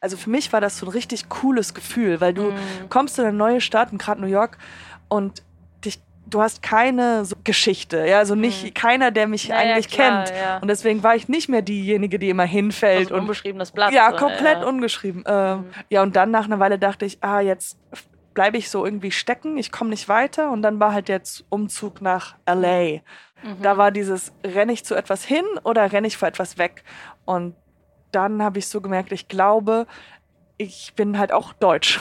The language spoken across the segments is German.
Also für mich war das so ein richtig cooles Gefühl, weil du mm. kommst in eine neue Stadt, gerade New York, und dich, du hast keine so Geschichte, ja, also nicht mm. keiner, der mich ja, eigentlich ja, klar, kennt. Ja. Und deswegen war ich nicht mehr diejenige, die immer hinfällt. Also und unbeschriebenes Blatt. Ja, komplett ungeschrieben. Äh, mm. Ja, und dann nach einer Weile dachte ich, ah, jetzt bleibe ich so irgendwie stecken, ich komme nicht weiter. Und dann war halt jetzt Umzug nach LA. Mhm. Da war dieses, renne ich zu etwas hin oder renne ich vor etwas weg? Und dann habe ich so gemerkt, ich glaube, ich bin halt auch deutsch.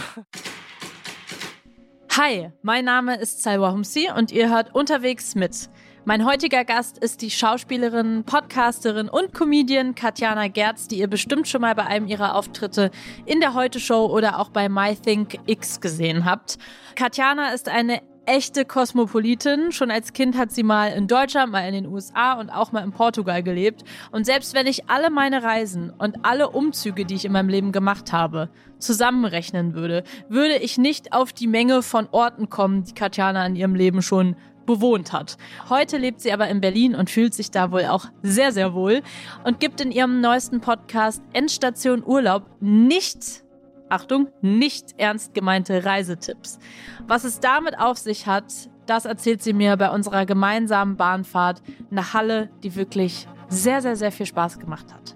Hi, mein Name ist Salwa Humsi und ihr hört unterwegs mit. Mein heutiger Gast ist die Schauspielerin, Podcasterin und Comedian Katjana Gerz, die ihr bestimmt schon mal bei einem ihrer Auftritte in der Heute Show oder auch bei My Think X gesehen habt. Katjana ist eine echte Kosmopolitin. Schon als Kind hat sie mal in Deutschland, mal in den USA und auch mal in Portugal gelebt. Und selbst wenn ich alle meine Reisen und alle Umzüge, die ich in meinem Leben gemacht habe, zusammenrechnen würde, würde ich nicht auf die Menge von Orten kommen, die Katjana in ihrem Leben schon bewohnt hat. Heute lebt sie aber in Berlin und fühlt sich da wohl auch sehr, sehr wohl und gibt in ihrem neuesten Podcast Endstation Urlaub nicht Achtung, nicht ernst gemeinte Reisetipps. Was es damit auf sich hat, das erzählt sie mir bei unserer gemeinsamen Bahnfahrt nach Halle, die wirklich sehr, sehr, sehr viel Spaß gemacht hat.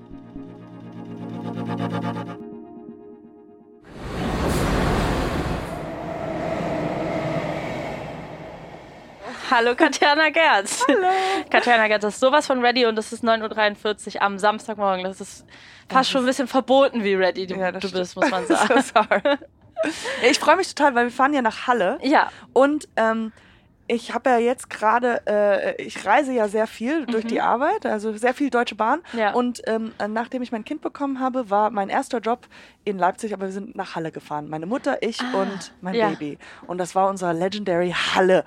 Hallo Katjana Gerz. Hallo. Katjana Gerz ist sowas von ready und es ist 9.43 Uhr am Samstagmorgen. Das ist fast schon ein bisschen verboten, wie ready du, ja, du bist, muss man sagen. so. Ich freue mich total, weil wir fahren ja nach Halle. Ja. Und ähm, ich habe ja jetzt gerade, äh, ich reise ja sehr viel durch mhm. die Arbeit, also sehr viel Deutsche Bahn. Ja. Und ähm, nachdem ich mein Kind bekommen habe, war mein erster Job in Leipzig, aber wir sind nach Halle gefahren. Meine Mutter, ich ah, und mein ja. Baby. Und das war unsere legendary Halle.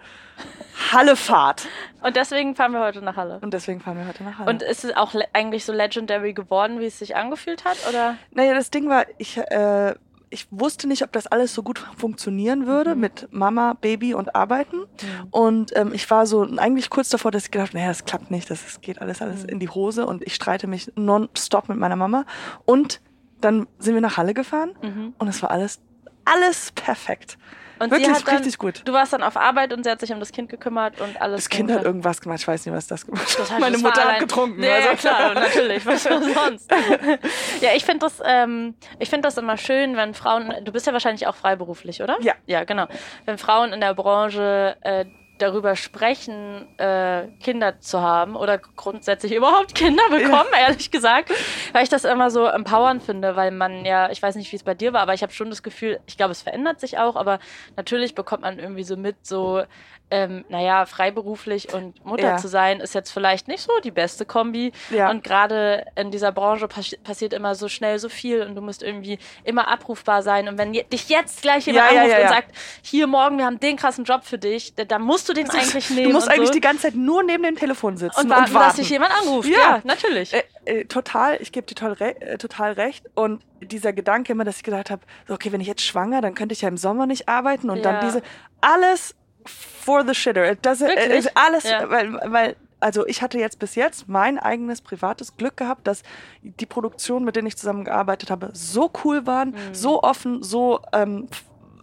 Hallefahrt. Und deswegen fahren wir heute nach Halle. Und deswegen fahren wir heute nach Halle. Und ist es auch eigentlich so legendary geworden, wie es sich angefühlt hat? Oder? Naja, das Ding war, ich äh, ich wusste nicht, ob das alles so gut funktionieren würde mhm. mit Mama, Baby und Arbeiten. Mhm. Und ähm, ich war so eigentlich kurz davor, dass ich gedacht, naja, das klappt nicht, das, das geht alles, alles mhm. in die Hose und ich streite mich nonstop mit meiner Mama. Und dann sind wir nach Halle gefahren mhm. und es war alles, alles perfekt. Und Wirklich sie hat dann, richtig gut. Du warst dann auf Arbeit und sie hat sich um das Kind gekümmert und alles. Das Kind hat irgendwas gemacht, ich weiß nicht, was das gemacht hat. Meine Mutter hat getrunken. Ja, also. klar, natürlich, was sonst. ja, ich finde das, ähm, ich finde das immer schön, wenn Frauen, du bist ja wahrscheinlich auch freiberuflich, oder? Ja. Ja, genau. Wenn Frauen in der Branche äh, darüber sprechen, äh, Kinder zu haben oder grundsätzlich überhaupt Kinder bekommen, ja. ehrlich gesagt, weil ich das immer so empowernd finde, weil man ja, ich weiß nicht, wie es bei dir war, aber ich habe schon das Gefühl, ich glaube, es verändert sich auch, aber natürlich bekommt man irgendwie so mit, so ähm, naja, freiberuflich und Mutter ja. zu sein, ist jetzt vielleicht nicht so die beste Kombi. Ja. Und gerade in dieser Branche pass passiert immer so schnell so viel und du musst irgendwie immer abrufbar sein. Und wenn dich jetzt gleich jemand ja, anruft und sagt, hier morgen, wir haben den krassen Job für dich, dann musst du den eigentlich nehmen. Du musst eigentlich so. die ganze Zeit nur neben dem Telefon sitzen und warten, und warten. dass sich jemand anruft. Ja, natürlich. Äh, äh, total, ich gebe dir total, re äh, total recht. Und dieser Gedanke immer, dass ich gedacht habe, so, okay, wenn ich jetzt schwanger, dann könnte ich ja im Sommer nicht arbeiten und dann diese, alles for the shitter. Das ist alles, ja. weil, weil also ich hatte jetzt bis jetzt mein eigenes privates Glück gehabt, dass die Produktionen, mit denen ich zusammengearbeitet habe, so cool waren, mhm. so offen, so ähm,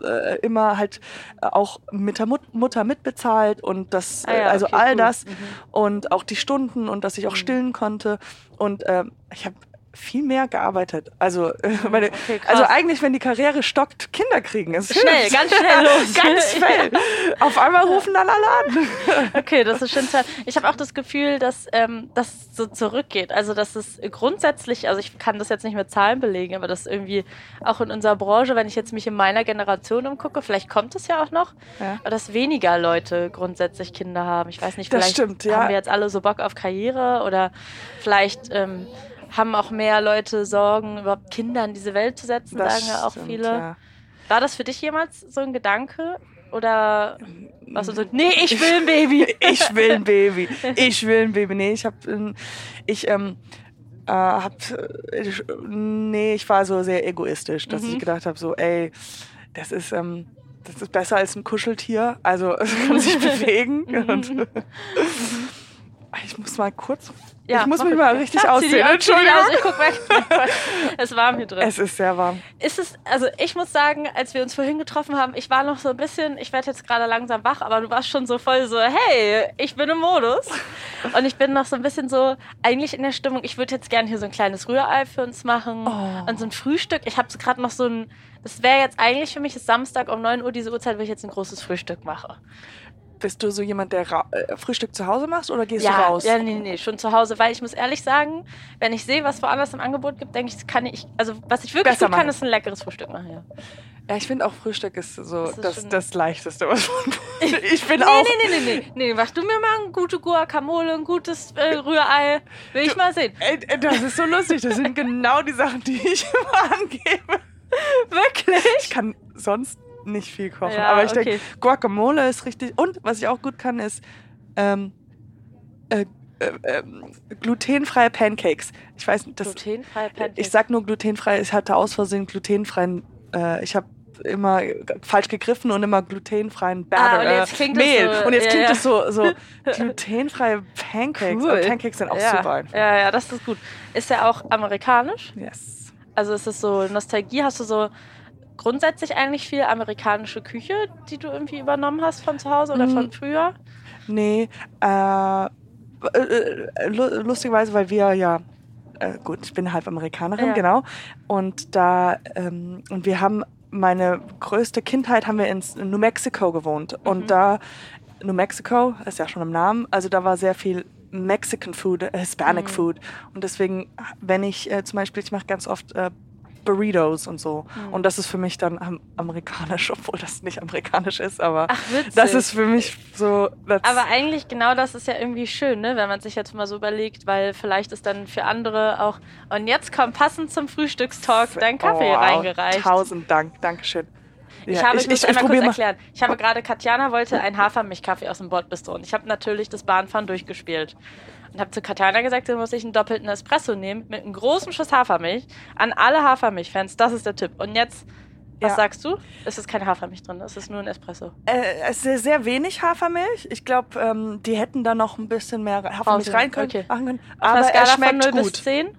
äh, immer halt auch mit der Mut Mutter mitbezahlt und das, ah ja, also okay, all cool. das mhm. und auch die Stunden und dass ich auch mhm. stillen konnte und äh, ich habe viel mehr gearbeitet. Also, äh, meine, okay, also eigentlich, wenn die Karriere stockt, Kinder kriegen. Ist schnell, ganz schnell los. ganz schnell. Auf einmal rufen dann alle an. Okay, das ist schön. Ich habe auch das Gefühl, dass ähm, das so zurückgeht. Also, dass es grundsätzlich, also ich kann das jetzt nicht mit Zahlen belegen, aber das irgendwie auch in unserer Branche, wenn ich jetzt mich in meiner Generation umgucke, vielleicht kommt es ja auch noch, ja. dass weniger Leute grundsätzlich Kinder haben. Ich weiß nicht, vielleicht stimmt, ja. haben wir jetzt alle so Bock auf Karriere oder vielleicht ähm, haben auch mehr Leute Sorgen, überhaupt Kinder in diese Welt zu setzen, das sagen ja auch stimmt, viele. Ja. War das für dich jemals so ein Gedanke? Oder was du so, nee, ich will ein Baby. ich will ein Baby. Ich will ein Baby. Nee, ich hab, ich, ähm, äh, hab, ich, nee, ich war so sehr egoistisch, dass mhm. ich gedacht habe, so, ey, das ist, ähm, das ist besser als ein Kuscheltier. Also es kann sich bewegen. Und, Ich muss mal kurz. Ja, ich muss mich mal richtig ausziehen. Entschuldigung. Also ich guck weg. es ist warm hier drin. Es ist sehr warm. Ist es, also ich muss sagen, als wir uns vorhin getroffen haben, ich war noch so ein bisschen, ich werde jetzt gerade langsam wach, aber du warst schon so voll so, hey, ich bin im Modus. Und ich bin noch so ein bisschen so, eigentlich in der Stimmung, ich würde jetzt gerne hier so ein kleines Rührei für uns machen oh. und so ein Frühstück. Ich habe gerade noch so ein, das wäre jetzt eigentlich für mich ist Samstag um 9 Uhr diese Uhrzeit, wo ich jetzt ein großes Frühstück mache. Bist du so jemand, der Ra äh, Frühstück zu Hause machst oder gehst ja, du raus? Ja, nee, nee, schon zu Hause, weil ich muss ehrlich sagen, wenn ich sehe, was woanders im Angebot gibt, denke ich, kann ich, also was ich wirklich Besser gut kann, ist ein leckeres Frühstück machen, ja. Ja, ich finde auch Frühstück ist so das, das, das, Leichteste, was man Ich bin nee, auch. Nee, nee, nee, nee, nee. Machst du mir mal ein gute Guacamole, ein gutes äh, Rührei? Will ich mal sehen. Ey, das ist so lustig. Das sind genau die Sachen, die ich immer angebe. Wirklich? Ich kann sonst nicht viel kochen. Ja, aber ich okay. denke, Guacamole ist richtig. Und was ich auch gut kann, ist ähm, äh, äh, äh, glutenfreie Pancakes. Ich weiß nicht, das. Glutenfreie Pancakes. Ich sag nur glutenfrei. Ich hatte aus Versehen glutenfreien. Äh, ich habe immer falsch gegriffen und immer glutenfreien Batter, ah, und jetzt klingt Mehl. Das so, und jetzt ja, klingt es ja. so, so glutenfreie Pancakes. Cool. Und Pancakes sind auch ja. super einfach. Ja, ja, das ist gut. Ist ja auch amerikanisch? Yes. Also ist es so Nostalgie? Hast du so grundsätzlich eigentlich viel amerikanische Küche, die du irgendwie übernommen hast von zu Hause oder von mhm. früher? Nee, äh, äh lustigerweise, weil wir ja äh, gut, ich bin halb Amerikanerin, ja. genau. Und da, ähm, und wir haben meine größte Kindheit haben wir in New Mexico gewohnt. Mhm. Und da, New Mexico, ist ja schon im Namen, also da war sehr viel Mexican Food, Hispanic mhm. Food. Und deswegen, wenn ich äh, zum Beispiel, ich mache ganz oft äh, Burritos und so. Mhm. Und das ist für mich dann amerikanisch, obwohl das nicht amerikanisch ist, aber Ach, das ist für mich so. Aber eigentlich genau das ist ja irgendwie schön, ne? wenn man sich jetzt mal so überlegt, weil vielleicht ist dann für andere auch. Und jetzt kommt passend zum Frühstückstalk dein Kaffee oh, reingereicht. Tausend Dank, Dankeschön. Ich ja, habe, ich, ich, ich einmal kurz erklären. Ich habe gerade, Katjana wollte einen Hafermilchkaffee aus dem Bordbistro und ich habe natürlich das Bahnfahren durchgespielt und habe zu Katana gesagt, dann muss ich einen doppelten Espresso nehmen mit einem großen Schuss Hafermilch. An alle Hafermilch-Fans, das ist der Tipp. Und jetzt, was ja. sagst du? Es ist keine Hafermilch drin, es ist nur ein Espresso. Äh, es ist sehr wenig Hafermilch. Ich glaube, ähm, die hätten da noch ein bisschen mehr Hafermilch rein können, okay. machen können. Aber es schmeckt von 0 gut. Bis 10?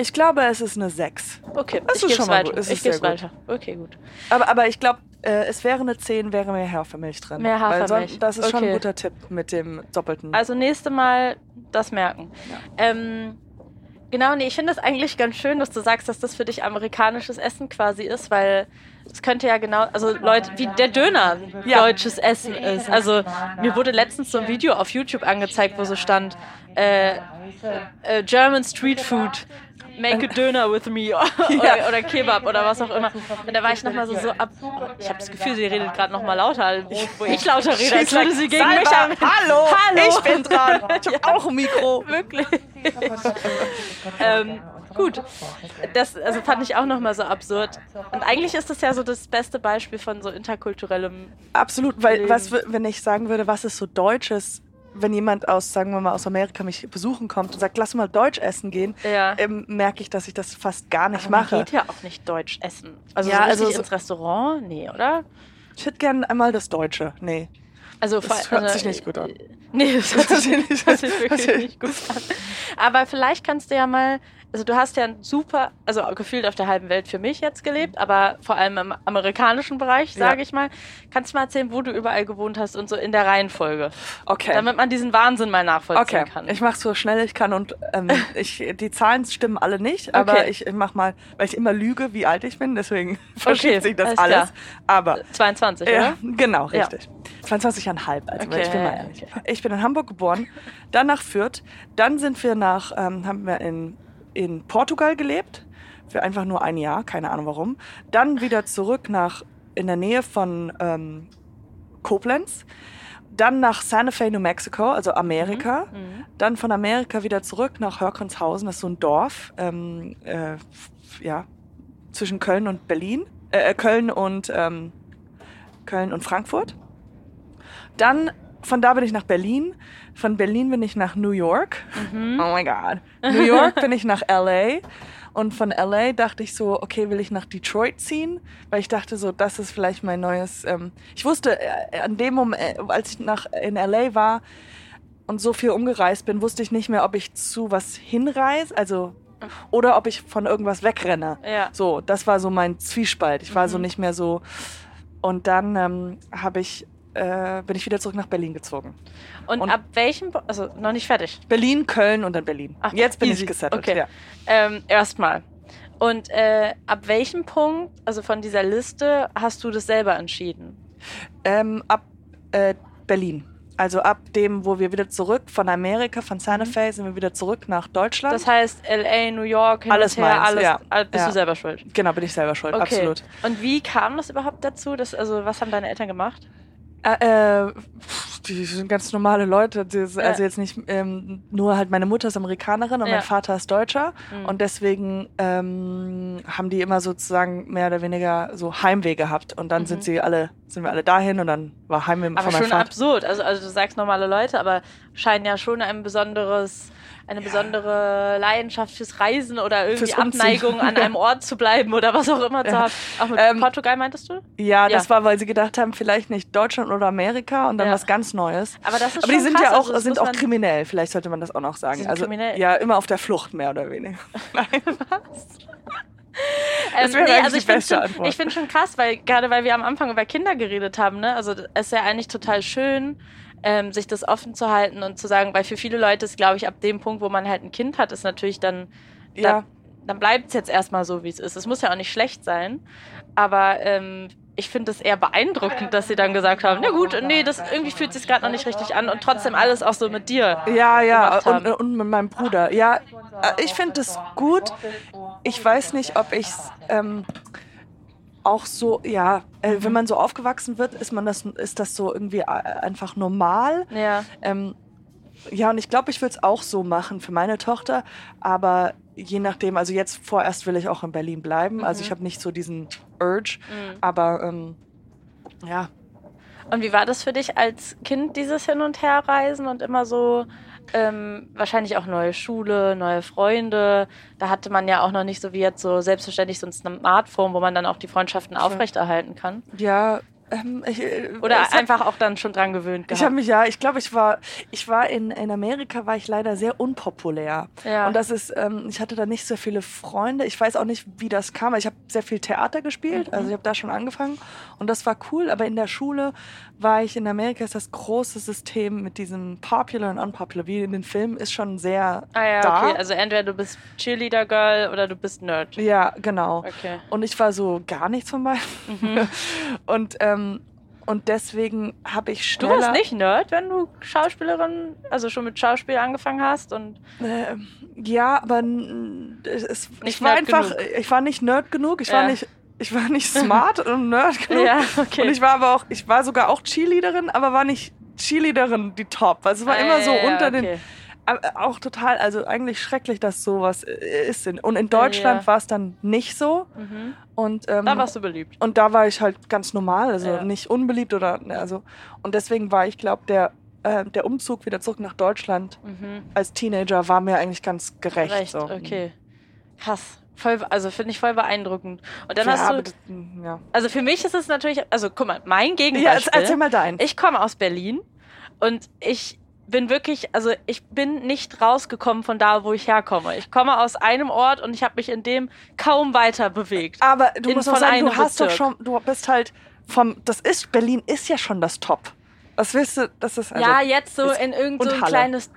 Ich glaube, es ist eine 6. Okay, das ich ist schon mal weiter. Gut. ich gebe es weiter. Okay, gut. Aber, aber ich glaube, äh, es wäre eine 10, wäre mehr Hafermilch drin. Mehr Hafermilch. Weil das ist okay. schon ein guter Tipp mit dem doppelten. Also nächste Mal das merken. Ja. Ähm, genau, nee, ich finde es eigentlich ganz schön, dass du sagst, dass das für dich amerikanisches Essen quasi ist, weil es könnte ja genau, also Leute, wie der Döner ja. deutsches Essen ist. Also mir wurde letztens so ein Video auf YouTube angezeigt, wo so stand, äh, äh, German Street Food make a Döner with me oder, oder, Kebab oder was auch immer. Und da war ich nochmal so, so ab. Ich habe das Gefühl, sie redet gerade nochmal lauter, wo ich lauter rede, als würde sie gegen mich an. Hallo, Hallo, ich bin dran. Ich habe ja. auch ein Mikro. Wirklich. ähm, gut. Das also fand ich auch nochmal so absurd. Und eigentlich ist das ja so das beste Beispiel von so interkulturellem. Absolut, weil was, wenn ich sagen würde, was ist so Deutsches wenn jemand aus, sagen wir mal, aus Amerika mich besuchen kommt und sagt, lass mal Deutsch essen gehen, ja. ähm, merke ich, dass ich das fast gar nicht Aber man mache. geht ja auch nicht Deutsch essen. Also, ja, so also ins Restaurant? Nee, oder? Ich hätte gerne einmal das Deutsche. Nee. Also, das hört also, sich nicht gut an. Nee, das hört sich, nicht, hört sich wirklich nicht gut an. Aber vielleicht kannst du ja mal also du hast ja ein super, also gefühlt auf der halben Welt für mich jetzt gelebt, aber vor allem im amerikanischen Bereich, sage ja. ich mal. Kannst du mal erzählen, wo du überall gewohnt hast und so in der Reihenfolge? Okay. Damit man diesen Wahnsinn mal nachvollziehen okay. kann. Ich mache so schnell ich kann und ähm, ich, die Zahlen stimmen alle nicht, aber okay. ich, ich mach mal, weil ich immer lüge, wie alt ich bin, deswegen verschiebt okay. sich das alles. alles. Aber 22, oder? Ja, genau, richtig. Ja. 22,5, also okay. ich bin mal ehrlich. Ich bin in Hamburg geboren, dann nach Fürth, dann sind wir nach, ähm, haben wir in in Portugal gelebt, für einfach nur ein Jahr, keine Ahnung warum. Dann wieder zurück nach, in der Nähe von ähm, Koblenz. Dann nach Santa Fe, New Mexico, also Amerika. Mhm. Mhm. Dann von Amerika wieder zurück nach Hörkonshausen, das ist so ein Dorf, ähm, äh, ja, zwischen Köln und Berlin, äh, äh, Köln und ähm, Köln und Frankfurt. Dann von da bin ich nach Berlin. Von Berlin bin ich nach New York. Mhm. Oh my God. New York bin ich nach LA. Und von LA dachte ich so, okay, will ich nach Detroit ziehen? Weil ich dachte so, das ist vielleicht mein neues. Ähm ich wusste äh, an dem Moment, äh, als ich nach, in LA war, und so viel umgereist bin, wusste ich nicht mehr, ob ich zu was hinreise, also oder ob ich von irgendwas wegrenne. Ja. So, das war so mein Zwiespalt. Ich war so Mhm. nicht mehr so. Und dann ähm, habe ich, äh, bin ich wieder zurück nach Berlin gezogen. Und, Und- ab welchem, Po- also noch nicht fertig. Berlin, Köln und dann Berlin. Ach, Jetzt bin easy. ich gesettelt. Okay. Ja. Ähm, erstmal. Und äh, ab welchem Punkt, also von dieser Liste, hast du das selber entschieden? Ähm, ab äh, Berlin. Also ab dem, wo wir wieder zurück von Amerika, von Santa Fe, sind wir wieder zurück nach Deutschland. Mhm. Das heißt, LA, New York, hin Alles und her, meins, alles, ja. bist Ja. du selber schuld. genau, bin ich selber schuld, Okay. absolut. Und wie kam das überhaupt dazu? Dass, also, was haben deine Eltern gemacht? Äh, äh, die sind ganz normale Leute. Ist- Ja. Also jetzt nicht ähm, nur halt meine Mutter ist Amerikanerin und Ja. mein Vater ist Deutscher. Mhm. Und deswegen ähm, haben die immer sozusagen mehr oder weniger so Heimweh gehabt. Und dann Mhm. sind sie alle, sind wir alle dahin und dann war Heimweh aber von meinem schon Vater. absurd. Also, also du sagst normale Leute, aber scheinen ja schon ein besonderes, eine besondere Leidenschaft fürs Reisen oder irgendwie Fürs Umziehen. Abneigung an einem Ort zu bleiben oder was auch immer zu Ja. haben. Auch mit Ähm, Portugal meintest du? Ja, das Ja. war, weil sie gedacht haben, vielleicht nicht Deutschland oder Amerika und dann Ja. was ganz Neues. Aber das ist Aber die sind krass, ja auch, also das sind auch kriminell, vielleicht sollte man das auch noch sagen. Also kriminell? ja, immer auf der Flucht, mehr oder weniger. Ähm, wäre eigentlich also die ich finde schon, ich find schon krass, weil gerade weil wir am Anfang über Kinder geredet haben, ne? Also es ist ja eigentlich total schön, ähm, sich das offen zu halten und zu sagen, weil für viele Leute ist, glaube ich, ab dem Punkt, wo man halt ein Kind hat, ist natürlich dann, Ja. da, dann bleibt es jetzt erstmal so, wie es ist. Es muss ja auch nicht schlecht sein, aber ähm, ich finde es eher beeindruckend, dass sie dann gesagt haben, na gut, nee, das irgendwie fühlt sich gerade noch nicht richtig an und trotzdem alles auch so mit dir. Ja, ja, und, und mit meinem Bruder. Ja, äh, ich finde es gut. Ich weiß nicht, ob ich es ähm, auch so, ja, äh, wenn man so aufgewachsen wird, ist man das, ist das so irgendwie äh, einfach normal. Ja. Ähm, ja, und ich glaube, ich will es auch so machen für meine Tochter, aber je nachdem, also jetzt vorerst will ich auch in Berlin bleiben. Also Mhm. ich habe nicht so diesen Urge, Mhm. aber ähm, ja, Und wie war das für dich als Kind, dieses Hin- und Herreisen und immer so ähm, wahrscheinlich auch neue Schule, neue Freunde? Da hatte man ja auch noch nicht so wie jetzt so selbstverständlich so ein Smartphone, wo man dann auch die Freundschaften aufrechterhalten kann. ja, ähm, ich, äh, Oder hat- einfach auch dann schon dran gewöhnt Ich habe gehabt. mich ja, ich glaube, ich war, ich war in, in Amerika, war ich leider sehr unpopulär. Ja. Und das ist, ähm, ich hatte da nicht so viele Freunde. Ich weiß auch nicht, wie das kam. Ich habe sehr viel Theater gespielt, Mhm. also ich habe da schon angefangen und das war cool. Aber in der Schule war ich in Amerika ist das große System mit diesem Popular und Unpopular, wie in den Filmen, ist schon sehr ah ja, da. okay. Also entweder du bist Cheerleader Girl oder du bist Nerd. ja, genau. Okay. Und ich war so gar nichts von beiden. Mhm. Und ähm, und deswegen habe ich Du schneller. warst nicht Nerd, wenn du Schauspielerin, also schon mit Schauspiel angefangen hast und Äh, ja, aber es, ich war einfach, genug. ich war nicht nerd genug, ich Ja. war nicht, ich war nicht smart und nerd genug. ja, okay. Und ich war aber auch, ich war sogar auch Cheerleaderin, aber war nicht Cheerleaderin die Top. Also es war Ah, immer ja, so unter den, okay. aber auch total, also eigentlich schrecklich, dass sowas äh, ist. Und in Deutschland Ja. war es dann nicht so. Mhm. Und ähm, Da warst du beliebt. und da war ich halt ganz normal, also Ja. nicht unbeliebt oder ne, also und deswegen war ich glaube der äh, der Umzug wieder zurück nach Deutschland Mhm. als Teenager war mir eigentlich ganz gerecht. Recht, so. okay. Krass. Voll, also finde ich voll beeindruckend. Und dann ja, hast du, das, mm, ja. also für mich ist es natürlich, also guck mal, mein ja, Gegenbeispiel. erzähl mal dein. Ich komme aus Berlin und ich bin wirklich, also ich bin nicht rausgekommen von da, wo ich herkomme. Ich komme aus einem Ort und ich habe mich in dem kaum weiter bewegt. aber du in- musst auch sagen, du hast doch Bezirk. schon, du bist halt vom, das ist, Berlin ist ja schon das Top. Was willst du, das ist also, ja, jetzt so in irgend so ein kleines,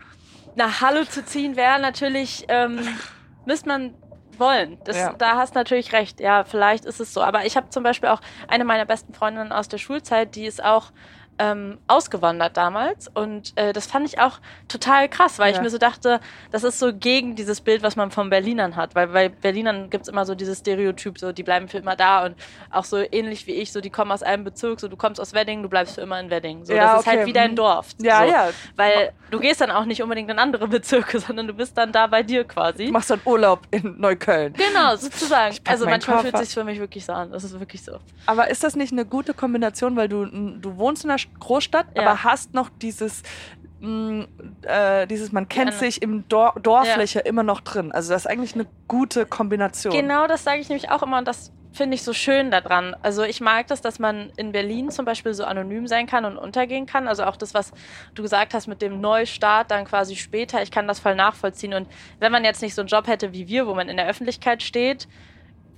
nach Halle zu ziehen, wäre natürlich, ähm, müsste man wollen. Das, Ja. Da hast natürlich recht. Ja, vielleicht ist es so. Aber ich habe zum Beispiel auch eine meiner besten Freundinnen aus der Schulzeit, die ist auch ähm, ausgewandert damals. Und äh, das fand ich auch total krass, weil ich Ja. mir so dachte, das ist so gegen dieses Bild, was man von Berlinern hat. Weil bei Berlinern gibt's immer so dieses Stereotyp, so die bleiben für immer da und auch so ähnlich wie ich, so die kommen aus einem Bezirk, so du kommst aus Wedding, du bleibst für immer in Wedding. So, Ja, das ist halt okay, wie dein mhm. Dorf. ja, so. ja, Weil du gehst dann auch nicht unbedingt in andere Bezirke, sondern du bist dann da bei dir quasi. du machst dann Urlaub in Neukölln. Genau, sozusagen. Also manchmal fühlt Koffer. sich für mich wirklich so an. Das ist wirklich so. Aber ist das nicht eine gute Kombination, weil du, du wohnst in einer Großstadt, Ja. aber hast noch dieses, mh, äh, dieses man kennt sich im Dor Dorfliche immer noch drin. Also das ist eigentlich eine gute Kombination. Genau das sage ich nämlich auch immer und das finde ich so schön daran. Also ich mag das, dass man in Berlin zum Beispiel so anonym sein kann und untergehen kann. Also auch das, was du gesagt hast mit dem Neustart dann quasi später. Ich kann das voll nachvollziehen. Und wenn man jetzt nicht so einen Job hätte wie wir, wo man in der Öffentlichkeit steht,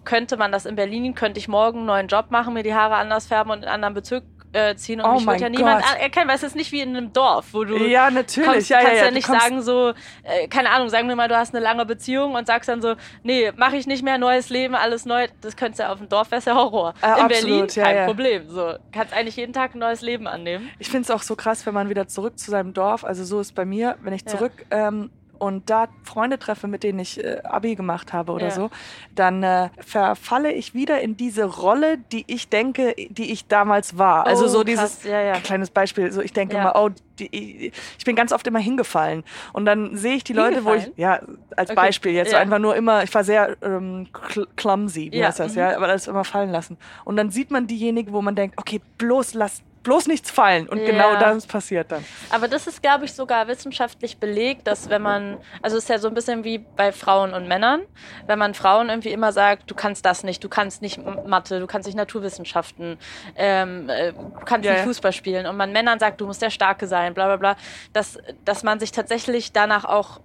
könnte man das in Berlin, könnte ich morgen einen neuen Job machen, mir die Haare anders färben und in einen anderen Bezirk äh, ziehen und Oh mich wird ja niemand Gott. erkennen, weil es ist nicht wie in einem Dorf, wo du Ja, natürlich. kommst, ja, kannst ja, ja, nicht sagen so, äh, keine Ahnung, sagen wir mal, du hast eine lange Beziehung und sagst dann so, nee, mache ich nicht mehr, neues Leben, alles neu. Das könntest du ja auf dem Dorf, wäre ja Horror. Äh, in absolut, Berlin, ja, kein. Problem. So, kannst eigentlich jeden Tag ein neues Leben annehmen. Ich finde es auch so krass, wenn man wieder zurück zu seinem Dorf, also so ist bei mir, wenn ich zurück ähm, und da Freunde treffe, mit denen ich äh, Abi gemacht habe oder Ja. so, dann äh, verfalle ich wieder in diese Rolle, die ich denke, die ich damals war. Also Oh, so krass, dieses ja, ja. kleines Beispiel, so ich denke immer, oh, die, ich bin ganz oft immer hingefallen und dann sehe ich die Leute, wo ich ja als Okay. Beispiel jetzt so einfach nur immer, ich war sehr ähm, cl clumsy, wie heißt das, mhm. ja, aber alles immer fallen lassen. Und dann sieht man diejenige, wo man denkt, okay, bloß lass bloß nichts fallen und Ja. genau das passiert dann. Aber das ist, glaube ich, sogar wissenschaftlich belegt, dass wenn man, also es ist ja so ein bisschen wie bei Frauen und Männern, wenn man Frauen irgendwie immer sagt, du kannst das nicht, du kannst nicht Mathe, du kannst nicht Naturwissenschaften, ähm, äh, du kannst Ja, nicht. Fußball spielen und man Männern sagt, du musst der Starke sein, bla bla bla, dass, dass man sich tatsächlich danach auch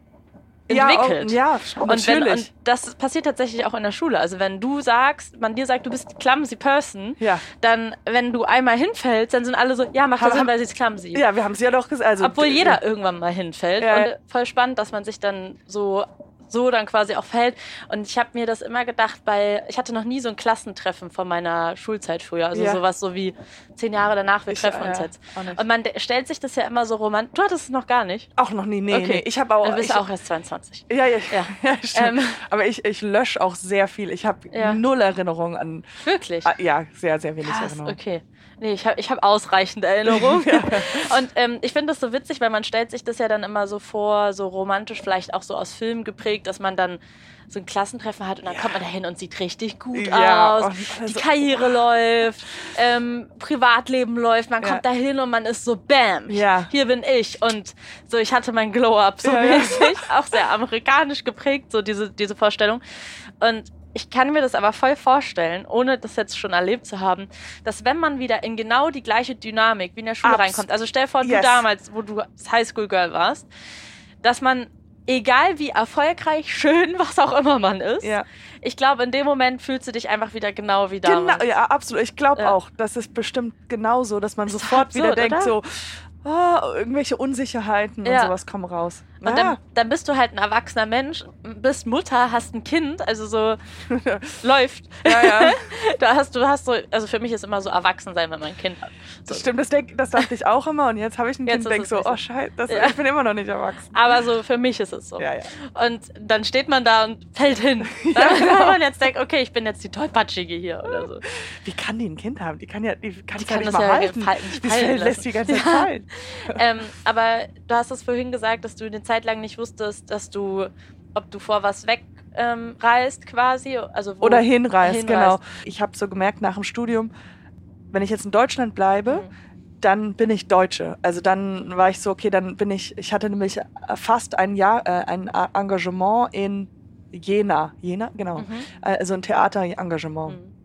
entwickelt. Ja, oh, ja Und, wenn, und das passiert tatsächlich auch in der Schule. Also wenn du sagst, man dir sagt, du bist clumsy person, Ja. dann, wenn du einmal hinfällst, dann sind alle so, ja, macht das Sinn, weil sie ist clumsy. ja, wir haben es ja doch gesagt. Also, Obwohl jeder irgendwann mal hinfällt. Ja, und voll spannend, dass man sich dann so so dann quasi auch verhält. Und ich habe mir das immer gedacht, bei, ich hatte noch nie so ein Klassentreffen von meiner Schulzeit früher. Also Ja. sowas so wie zehn Jahre danach, wir Ich, treffen uns ja, jetzt. Und man stellt sich das ja immer so romantisch. Du hattest es noch gar nicht. Auch noch nie, nee, Okay. nee. Ich habe auch. Dann bist ich, du auch erst 22. Ja, ja, Ja. ja. stimmt. Ähm. Aber ich, ich lösche auch sehr viel. Ich habe null Erinnerungen an. Wirklich? Ah, ja, sehr, sehr wenig Krass, Erinnerungen. okay. Nee, ich habe ich hab ausreichend Erinnerung. Und ähm, ich finde das so witzig, weil man stellt sich das ja dann immer so vor, so romantisch, vielleicht auch so aus Filmen geprägt, dass man dann so ein Klassentreffen hat und dann kommt man da hin und sieht richtig gut Ja, aus. und Die also- Karriere läuft, ähm, Privatleben läuft, man Ja. kommt da hin und man ist so, bam, Ja. hier bin ich. Und so, ich hatte mein Glow-Up so Ja, ja. mäßig, auch sehr amerikanisch geprägt, so diese, diese Vorstellung. Und ich kann mir das aber voll vorstellen, ohne das jetzt schon erlebt zu haben, dass wenn man wieder in genau die gleiche Dynamik wie in der Schule Abs- reinkommt, also stell vor, du Yes. damals, wo du Highschool-Girl warst, dass man, egal wie erfolgreich, schön, was auch immer man ist, Ja. ich glaube, in dem Moment fühlst du dich einfach wieder genau wie damals. Genau, ja, absolut. Ich glaube Ja. auch, das ist bestimmt genauso, dass man Ist sofort wieder absurd, denkt, oder? so, oh, irgendwelche Unsicherheiten Ja. und sowas kommen raus. Und Ja. dann, dann bist du halt ein erwachsener Mensch, bist Mutter, hast ein Kind, also so läuft. ja, ja. Da hast du hast so, also für mich ist immer so erwachsen sein, wenn man ein Kind hat. So. Das stimmt, das, denk, das dachte ich auch immer und jetzt habe ich ein Jetzt Kind und denke so, nicht so. oh scheiße, das, Ja. ich bin immer noch nicht erwachsen. Aber so für mich ist es so. Ja, ja. Und dann steht man da und fällt hin. Dann, genau. Wenn man jetzt denkt, okay, ich bin jetzt die Tollpatschige hier oder so. Wie kann die ein Kind haben? Die kann ja, die kann Die ja kann nicht das mal ja halten. fallen- nicht Die fallen lässt die ganze Zeit Ja. fallen. ähm, aber du hast es vorhin gesagt, dass du eine Zeit lang nicht wusstest, dass du, ob du vor was weg ähm, reist quasi. Also Oder hinreist, hinreist. genau. Ich habe so gemerkt nach dem Studium, wenn ich jetzt in Deutschland bleibe, Mhm. dann bin ich Deutsche. Also dann war ich so, okay, dann bin ich, ich hatte nämlich fast ein Jahr, äh, ein Engagement in Jena. Jena, genau. Mhm. Also ein Theaterengagement. Mhm.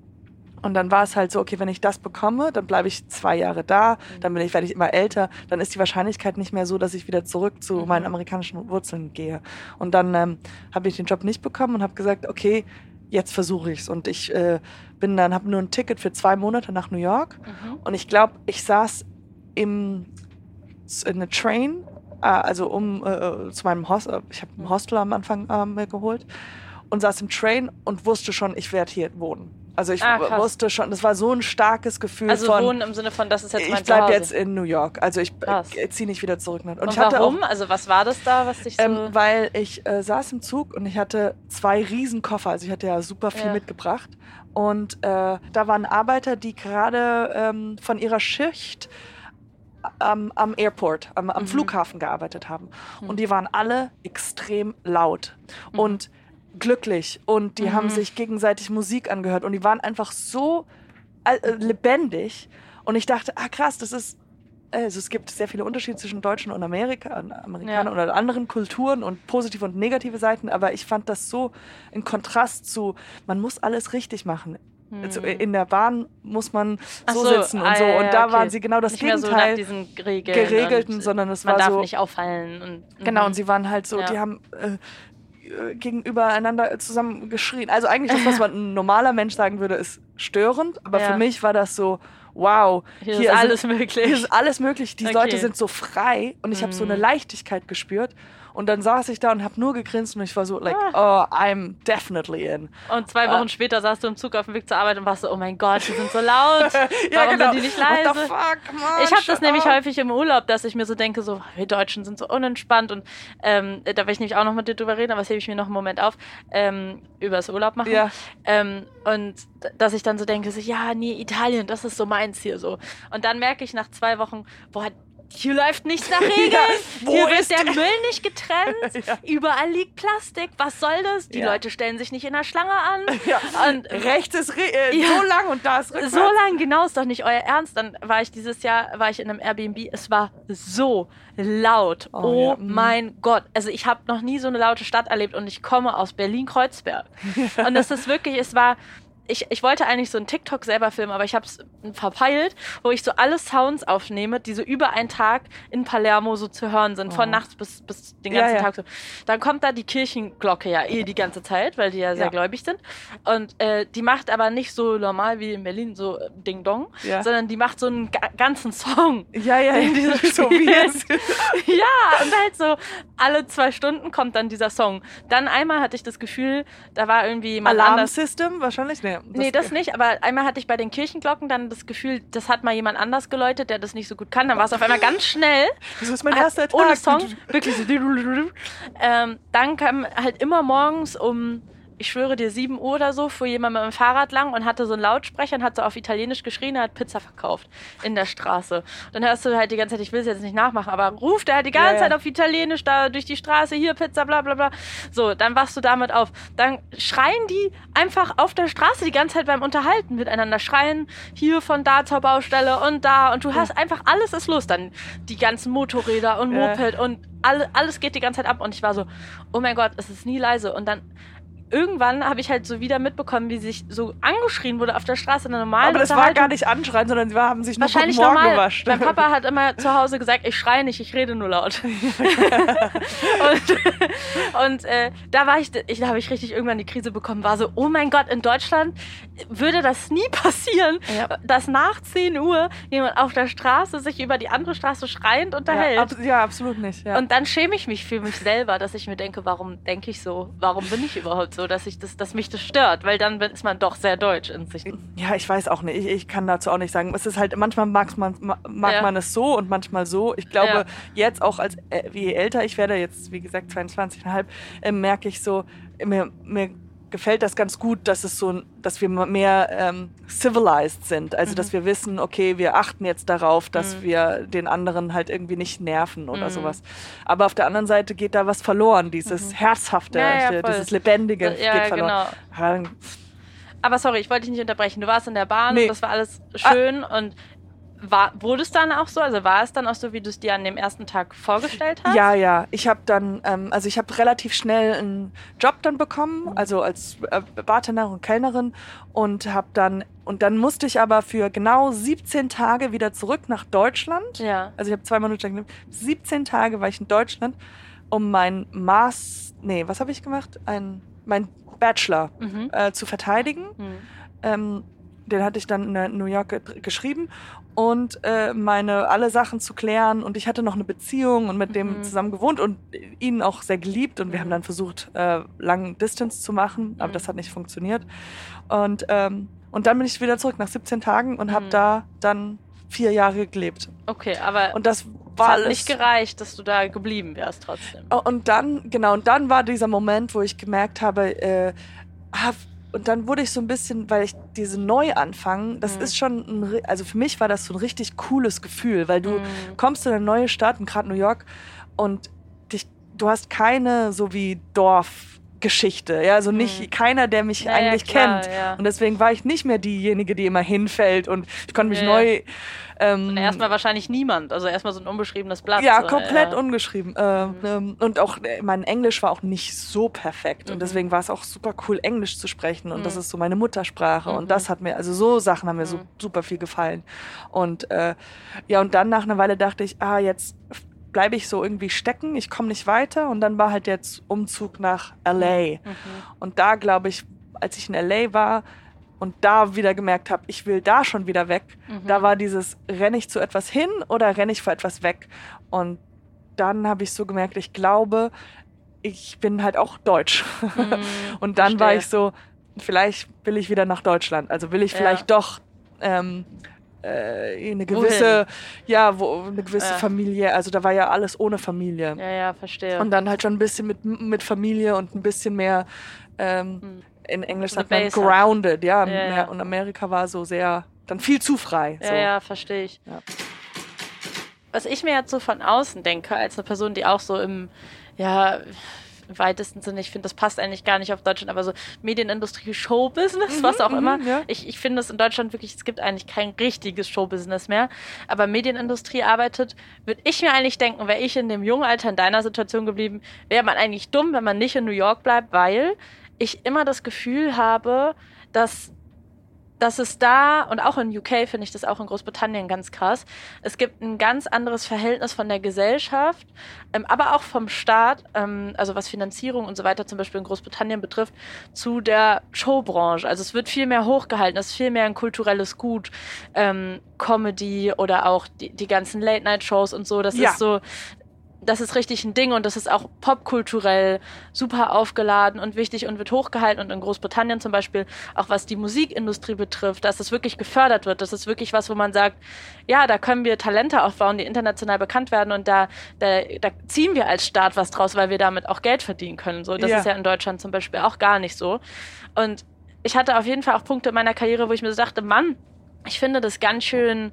Und dann war es halt so, okay, wenn ich das bekomme, dann bleibe ich zwei Jahre da, dann bin ich, werde ich immer älter, dann ist die Wahrscheinlichkeit nicht mehr so, dass ich wieder zurück zu Mhm. meinen amerikanischen Wurzeln gehe. Und dann ähm, habe ich den Job nicht bekommen und habe gesagt, okay, jetzt versuche ich's. Und ich äh, bin dann, habe nur ein Ticket für zwei Monate nach New York. Mhm. Und ich glaube, ich saß im in a train, äh, also um äh, zu meinem Hostel, ich habe ein Hostel am Anfang äh, mir geholt und saß im Train und wusste schon, ich werde hier wohnen. Also ich Ah, wusste schon, das war so ein starkes Gefühl Also von, wohnen im Sinne von, das ist jetzt mein ich bleibe jetzt in New York. Also ich äh, ziehe nicht wieder zurück. Und, Und, ich hatte warum? auch also was war das da, was dich so... ähm, weil ich äh, saß im Zug und ich hatte zwei Riesenkoffer. Also ich hatte ja super viel Ja. mitgebracht. Und äh, da waren Arbeiter, die gerade ähm, von ihrer Schicht am, am Airport, am, am Mhm. Flughafen gearbeitet haben. Mhm. Und die waren alle extrem laut Mhm. und glücklich. Und die Mhm. haben sich gegenseitig Musik angehört. Und die waren einfach so äh, lebendig. Und ich dachte, ah krass, das ist also es gibt sehr viele Unterschiede zwischen Deutschen und Amerika, und Amerikanern oder anderen Kulturen und positive und negative Seiten, aber ich fand das so in Kontrast zu, man muss alles richtig machen. also in der Bahn muss man so, so sitzen und ah, so. Und da okay. waren sie genau das nicht Gegenteil. So geregelten, sondern es man war darf so. nicht auffallen. Und, genau, und mhm. sie waren halt so, ja. die haben äh, gegenüber einander zusammen geschrien. Also eigentlich das, was man ein normaler Mensch sagen würde, ist störend. Aber ja. für mich war das so, wow, hier, hier ist alles sind, möglich. Hier ist alles möglich. Die okay. Leute sind so frei und ich mhm. habe so eine mhm. Leichtigkeit gespürt. Und dann saß ich da und habe nur gegrinst und ich war so, like, ah. oh, I'm definitely in. Und zwei Wochen uh, später saß du im Zug auf dem Weg zur Arbeit und warst so, oh mein Gott, die sind so laut. ja, Warum genau. sind die nicht leise? What the fuck, man, ich habe das nämlich häufig im Urlaub, dass ich mir so denke, so, wir Deutschen sind so unentspannt und ähm, da will ich nämlich auch noch mit dir drüber reden, aber das hebe ich mir noch einen Moment auf, ähm, über das Urlaub machen. Ja. Ähm, und dass ich dann so denke, so, ja, nee, Italien, das ist so meins hier so. Und dann merke ich nach zwei Wochen, boah, hier läuft nichts nach Regeln. Ja, hier wird der Müll nicht getrennt. ja. Überall liegt Plastik. Was soll das? Die ja. Leute stellen sich nicht in der Schlange an. Und rechts ist äh, so lang und da ist rückwärts. So lang, genau, ist doch nicht euer Ernst. Dann war ich dieses Jahr war ich in einem Airbnb. Es war so laut. Oh, oh mhm. mein Gott. Also ich habe noch nie so eine laute Stadt erlebt und ich komme aus Berlin-Kreuzberg. und es ist wirklich, es war ich, ich wollte eigentlich so einen TikTok selber filmen, aber ich habe es verpeilt, wo ich so alle Sounds aufnehme, die so über einen Tag in Palermo so zu hören sind, oh. von nachts bis, bis den ganzen ja, ja. Tag so. Dann kommt da die Kirchenglocke ja eh die ganze Zeit, weil die ja sehr ja. gläubig sind. Und äh, die macht aber nicht so normal wie in Berlin, so äh, Ding Dong, sondern die macht so einen ga ganzen Song. Ja, ja, in diesem so wie es. ja, und halt so alle zwei Stunden kommt dann dieser Song. Dann einmal hatte ich das Gefühl, da war irgendwie mal Alarm System wahrscheinlich? Nee. Das nee, das nicht, aber einmal hatte ich bei den Kirchenglocken dann das Gefühl, das hat mal jemand anders geläutet, der das nicht so gut kann. Dann war es auf einmal ganz schnell. Das ist mein erster Tag. Ohne Song. Wirklich so. Ähm, dann kam halt immer morgens um ich schwöre dir, 7 Uhr oder so, fuhr jemand mit dem Fahrrad lang und hatte so einen Lautsprecher und hat so auf Italienisch geschrien, er hat Pizza verkauft in der Straße. Dann hörst du halt die ganze Zeit, ich will es jetzt nicht nachmachen, aber ruft er halt die ganze ja, Zeit auf Italienisch da durch die Straße, hier Pizza, bla bla bla. So, dann wachst du damit auf. Dann schreien die einfach auf der Straße die ganze Zeit beim Unterhalten miteinander. Schreien hier von da zur Baustelle und da und du hast ja. einfach, alles ist los. Dann die ganzen Motorräder und Moped und alle, alles geht die ganze Zeit ab und ich war so, oh mein Gott, es ist nie leise. Und dann irgendwann habe ich halt so wieder mitbekommen, wie sich so angeschrien wurde auf der Straße in der normalen Aber das war gar nicht anschreien, sondern sie haben sich nur Wahrscheinlich Morgen normal. gewascht. Mein Papa hat immer zu Hause gesagt, ich schreie nicht, ich rede nur laut. und, und äh, da war ich, ich da habe ich richtig irgendwann die Krise bekommen, war so, oh mein Gott, in Deutschland würde das nie passieren, ja. dass nach 10 Uhr jemand auf der Straße sich über die andere Straße schreiend unterhält. Ja, ab, ja absolut nicht. Ja. Und dann schäme ich mich für mich selber, dass ich mir denke, warum denke ich so? Warum bin ich überhaupt so? Dass ich das, dass mich das stört, weil dann ist man doch sehr deutsch in sich. Ja, ich weiß auch nicht. Ich, ich kann dazu auch nicht sagen. Es ist halt, manchmal mag man, mag ja. man es so und manchmal so. Ich glaube, ja. jetzt auch als, äh, wie älter ich werde, jetzt wie gesagt 22,5, äh, merke ich so, mir, mir gefällt das ganz gut, dass es so, dass wir mehr ähm, civilized sind. Also mhm. dass wir wissen, okay, wir achten jetzt darauf, dass mhm. wir den anderen halt irgendwie nicht nerven oder mhm. sowas. Aber auf der anderen Seite geht da was verloren, dieses mhm. Herzhafte, ja, ja, dieses Lebendige ja, geht verloren. Genau. Aber sorry, ich wollte dich nicht unterbrechen. Du warst in der Bahn, nee. das war alles schön ah. und war, wurde es dann auch so? Also war es dann auch so, wie du es dir an dem ersten Tag vorgestellt hast? Ja, ja. Ich habe dann, ähm, also ich habe relativ schnell einen Job dann bekommen, also als äh, Bartender und Kellnerin und habe dann und dann musste ich aber für genau 17 Tage wieder zurück nach Deutschland. Ja. Also ich habe zwei Monate 17 Tage war ich in Deutschland, um mein Maß, nee, was habe ich gemacht? Ein, mein Bachelor mhm. äh, zu verteidigen. Mhm. Ähm, den hatte ich dann in New York geschrieben und äh, meine alle Sachen zu klären und ich hatte noch eine Beziehung und mit dem mhm. zusammen gewohnt und ihn auch sehr geliebt und wir haben mhm. dann versucht äh, lang Distance zu machen, aber mhm. das hat nicht funktioniert und ähm, und dann bin ich wieder zurück nach 17 Tagen und habe mhm. da dann vier Jahre gelebt. Okay, aber und das war hat alles. nicht gereicht, dass du da geblieben wärst trotzdem. Und dann genau und dann war dieser Moment, wo ich gemerkt habe, äh, und dann wurde ich so ein bisschen, weil ich diese Neuanfang, das mhm. ist schon, ein, also für mich war das so ein richtig cooles Gefühl, weil du mhm. kommst in eine neue Stadt, gerade New York, und dich, du hast keine so wie Dorf Geschichte. Ja, also nicht hm. keiner, der mich ja, eigentlich ja, klar, kennt. Ja. Und deswegen war ich nicht mehr diejenige, die immer hinfällt und ich konnte mich neu. Ähm, und erstmal wahrscheinlich niemand, also erstmal so ein unbeschriebenes Blatt. Ja, komplett ungeschrieben. Äh, mhm. ähm, und auch äh, mein Englisch war auch nicht so perfekt und mhm. deswegen war es auch super cool, Englisch zu sprechen und mhm. das ist so meine Muttersprache und das mhm. hat mir, also so Sachen haben mir so mhm. super viel gefallen. Und äh, ja, und dann nach einer Weile dachte ich, ah, jetzt bleibe ich so irgendwie stecken, ich komme nicht weiter und dann war halt der Umzug nach LA. Mhm. Und da glaube ich, als ich in LA war und da wieder gemerkt habe, ich will da schon wieder weg, mhm. da war dieses, renne ich zu etwas hin oder renne ich vor etwas weg? Und dann habe ich so gemerkt, ich glaube, ich bin halt auch deutsch. Mhm, und dann verstehe. war ich so, vielleicht will ich wieder nach Deutschland. Also will ich ja. vielleicht doch ähm, äh, eine gewisse, Wohin? ja, wo, eine gewisse ja. Familie, also da war ja alles ohne Familie. Ja, ja, verstehe. Und dann halt schon ein bisschen mit, mit Familie und ein bisschen mehr, ähm, hm. in Englisch sagt man grounded, ja, ja, ja, Und Amerika war so sehr, dann viel zu frei. So. Ja, ja, verstehe ich. Was ich mir jetzt so von außen denke, als eine Person, die auch so im, ja, im weitesten Sinne, ich finde, das passt eigentlich gar nicht auf Deutschland, aber so Medienindustrie, Showbusiness, mhm, was auch mhm, immer. Ja. Ich, ich finde es in Deutschland wirklich, es gibt eigentlich kein richtiges Showbusiness mehr, aber Medienindustrie arbeitet, würde ich mir eigentlich denken, wäre ich in dem jungen Alter in deiner Situation geblieben, wäre man eigentlich dumm, wenn man nicht in New York bleibt, weil ich immer das Gefühl habe, dass dass es da, und auch in UK finde ich das auch in Großbritannien ganz krass, es gibt ein ganz anderes Verhältnis von der Gesellschaft, ähm, aber auch vom Staat, ähm, also was Finanzierung und so weiter zum Beispiel in Großbritannien betrifft, zu der Showbranche. Also es wird viel mehr hochgehalten, es ist viel mehr ein kulturelles Gut, ähm, Comedy oder auch die, die ganzen Late-Night-Shows und so. Das ja. ist so, das ist richtig ein Ding und das ist auch popkulturell super aufgeladen und wichtig und wird hochgehalten und in Großbritannien zum Beispiel auch was die Musikindustrie betrifft, dass es wirklich gefördert wird. Das ist wirklich was, wo man sagt, ja, da können wir Talente aufbauen, die international bekannt werden und da, da, da ziehen wir als Staat was draus, weil wir damit auch Geld verdienen können. So, das ja. ist ja in Deutschland zum Beispiel auch gar nicht so. Und ich hatte auf jeden Fall auch Punkte in meiner Karriere, wo ich mir so dachte, Mann, ich finde das ganz schön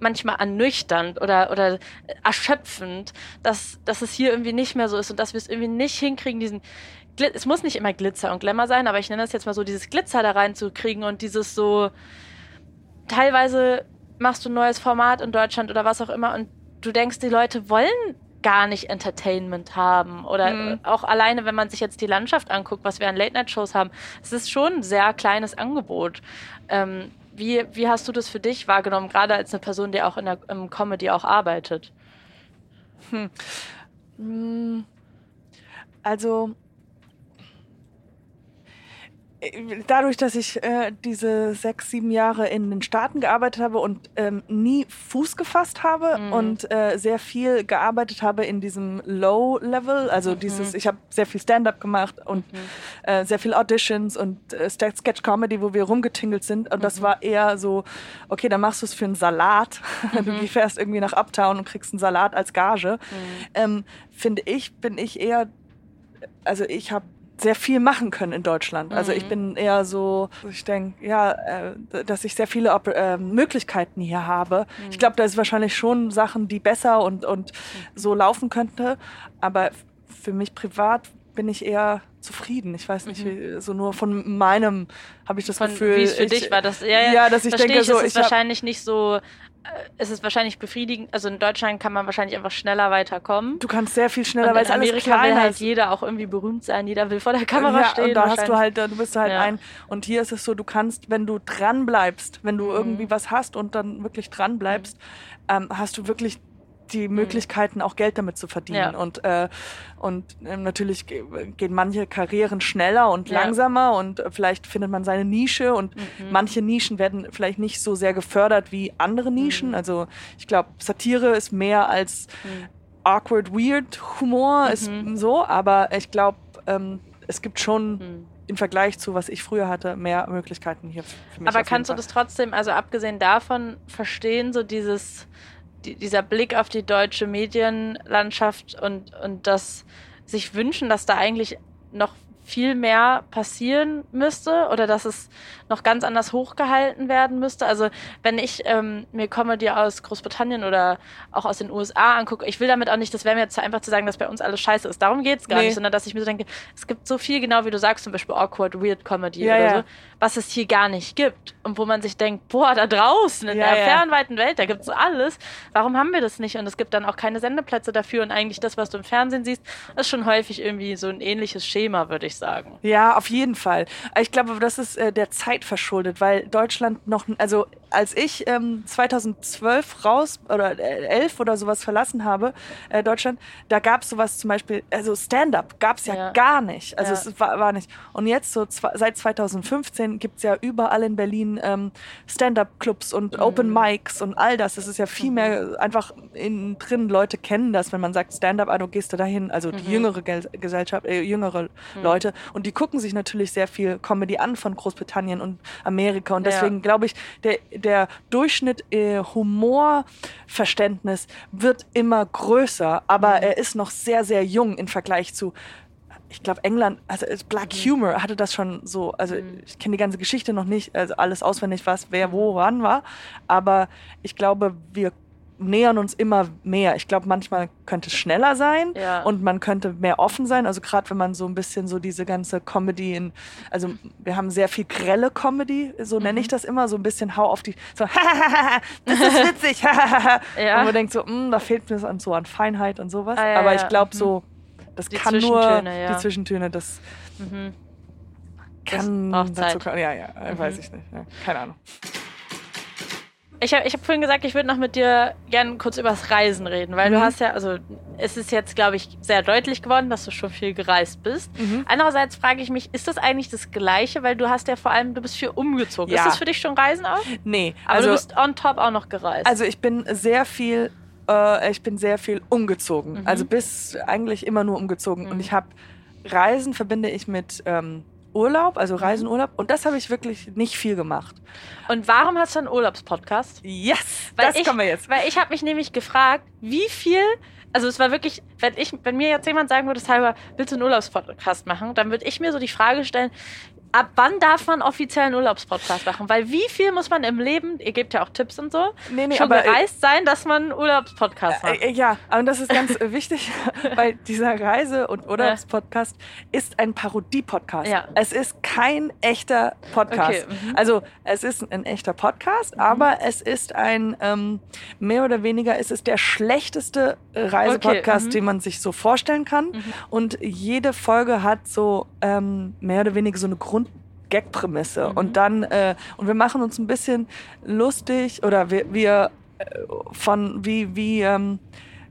manchmal ernüchternd oder, oder erschöpfend, dass, dass es hier irgendwie nicht mehr so ist und dass wir es irgendwie nicht hinkriegen, diesen es muss nicht immer Glitzer und Glamour sein, aber ich nenne das jetzt mal so, dieses Glitzer da reinzukriegen und dieses so, teilweise machst du ein neues Format in Deutschland oder was auch immer und du denkst, die Leute wollen gar nicht Entertainment haben oder mhm. auch alleine, wenn man sich jetzt die Landschaft anguckt, was wir an Late-Night-Shows haben, es ist schon ein sehr kleines Angebot. Ähm, wie, wie hast du das für dich wahrgenommen, gerade als eine Person, die auch in der im Comedy auch arbeitet? Hm. hm. Also dadurch, dass ich äh, diese sechs, sieben Jahre in den Staaten gearbeitet habe und ähm, nie Fuß gefasst habe mhm. und äh, sehr viel gearbeitet habe in diesem Low-Level, also mhm. dieses, ich habe sehr viel Stand-up gemacht und mhm. äh, sehr viel Auditions und äh, Sketch-Comedy, wo wir rumgetingelt sind und das mhm. war eher so, okay, dann machst du es für einen Salat, du mhm. fährst irgendwie nach Uptown und kriegst einen Salat als Gage. Mhm. Ähm, finde ich, bin ich eher, also ich habe sehr viel machen können in Deutschland. Also ich mhm. bin eher so, ich denke, ja, äh, dass ich sehr viele Op äh, Möglichkeiten hier habe. Mhm. Ich glaube, da ist wahrscheinlich schon Sachen, die besser und, und so laufen könnte. Aber für mich privat bin ich eher zufrieden. Ich weiß nicht, mhm. wie, so nur von meinem habe ich das von, Gefühl. Wie es für ich, dich war, das ja, ja, ja dass ich denke, ich, so ist ich wahrscheinlich nicht so es ist wahrscheinlich befriedigend. Also in Deutschland kann man wahrscheinlich einfach schneller weiterkommen. Du kannst sehr viel schneller, weil es alles kleiner will halt ist. jeder auch irgendwie berühmt sein. Jeder will vor der Kamera ja, stehen. Und da hast du halt, du bist halt ja. ein. Und hier ist es so, du kannst, wenn du dran bleibst, wenn du mhm. irgendwie was hast und dann wirklich dran bleibst, mhm. ähm, hast du wirklich die mhm. Möglichkeiten, auch Geld damit zu verdienen. Ja. Und, äh, und äh, natürlich gehen manche Karrieren schneller und ja. langsamer und äh, vielleicht findet man seine Nische und mhm. manche Nischen werden vielleicht nicht so sehr gefördert wie andere Nischen. Mhm. Also ich glaube, Satire ist mehr als mhm. awkward, weird Humor, ist mhm. so, aber ich glaube, ähm, es gibt schon mhm. im Vergleich zu was ich früher hatte, mehr Möglichkeiten hier für mich. Aber kannst du das trotzdem, also abgesehen davon, verstehen, so dieses die, dieser Blick auf die deutsche Medienlandschaft und, und das sich wünschen, dass da eigentlich noch viel mehr passieren müsste oder dass es noch ganz anders hochgehalten werden müsste. Also wenn ich ähm, mir Comedy aus Großbritannien oder auch aus den USA angucke, ich will damit auch nicht, das wäre mir jetzt einfach zu sagen, dass bei uns alles scheiße ist. Darum geht es gar nee. nicht, sondern dass ich mir so denke, es gibt so viel, genau wie du sagst, zum Beispiel awkward, weird Comedy ja, oder ja. so, was es hier gar nicht gibt. Und wo man sich denkt, boah, da draußen in ja, der fernweiten Welt, da gibt es so alles. Warum haben wir das nicht? Und es gibt dann auch keine Sendeplätze dafür. Und eigentlich das, was du im Fernsehen siehst, ist schon häufig irgendwie so ein ähnliches Schema, würde ich sagen. Ja, auf jeden Fall. Ich glaube, das ist äh, der Zeit verschuldet, weil Deutschland noch, also als ich ähm, 2012 raus oder äh, 11 oder sowas verlassen habe, äh, Deutschland, da gab es sowas zum Beispiel, also Stand-up gab es ja, ja, gar nicht. Also ja. es war, war, nicht. Und jetzt so seit 2015 gibt es ja überall in Berlin ähm, Stand-up-Clubs und mhm. Open Mics und all das. Es ist ja viel mehr mhm. einfach innen drin. Leute kennen das, wenn man sagt Stand-up, ah, du gehst du dahin. Also die mhm. jüngere Gesellschaft, äh, jüngere mhm. Leute. Und die gucken sich natürlich sehr viel Comedy an von Großbritannien und Amerika. Und deswegen ja. glaube ich, der der Durchschnitt äh, Humorverständnis wird immer größer, aber mhm. er ist noch sehr, sehr jung im Vergleich zu ich glaube, England, also Black mhm. Humor hatte das schon so, also mhm. ich kenne die ganze Geschichte noch nicht, also alles auswendig, was, wer, wo, wann war, aber ich glaube, wir nähern uns immer mehr. Ich glaube, manchmal könnte es schneller sein ja. und man könnte mehr offen sein. Also gerade wenn man so ein bisschen so diese ganze Comedy in, also wir haben sehr viel grelle Comedy, so mhm. nenne ich das immer, so ein bisschen hau auf die, so das ist witzig, ja. und man denkt so, mm, da fehlt mir an so an Feinheit und sowas. Ah, ja, Aber ich glaube so, mhm. das die kann nur die Zwischentöne, das mhm. kann das dazu, ja, ja, mhm. weiß ich nicht, keine Ahnung. Ich habe ich hab vorhin gesagt, ich würde noch mit dir gerne kurz über das Reisen reden, weil mhm. du hast ja, also es ist jetzt, glaube ich, sehr deutlich geworden, dass du schon viel gereist bist. Mhm. Andererseits frage ich mich, ist das eigentlich das Gleiche, weil du hast ja vor allem, du bist viel umgezogen. Ja. Ist das für dich schon Reisen auch? Nee. Aber also, du bist on top auch noch gereist. Also ich bin sehr viel, äh, ich bin sehr viel umgezogen. Mhm. Also bis eigentlich immer nur umgezogen. Und mhm. ich habe Reisen verbinde ich mit ähm, Urlaub, also mhm. Reisen, Urlaub. Und das habe ich wirklich nicht viel gemacht. Und warum hast du einen Urlaubspodcast? Yes, weil das ich, kommen wir jetzt. Weil ich habe mich nämlich gefragt, wie viel, also es war wirklich, wenn ich, wenn mir jetzt jemand sagen würde, Salva, willst du einen Urlaubspodcast machen, dann würde ich mir so die Frage stellen, ab wann darf man offiziell einen Urlaubspodcast machen? Weil wie viel muss man im Leben, ihr gebt ja auch Tipps und so, nee, nee, schon äh, gereist sein, dass man einen Urlaubspodcast macht? Äh, ja, und das ist ganz äh, wichtig, weil dieser Reise- und Urlaubspodcast ja. ist ein Parodie-Podcast. Ja. Es ist kein echter Podcast. Okay, mhm. Also es ist ein echter Podcast, mhm. aber es ist ein, ähm, mehr oder weniger, es ist der schlechteste Reisepodcast, okay, mhm. den man sich so vorstellen kann. Mhm. Und jede Folge hat so ähm, mehr oder weniger so eine Grund Gag-Prämisse. Mhm. Und dann, äh, und wir machen uns ein bisschen lustig oder wir, wir äh, von wie, wie, ähm,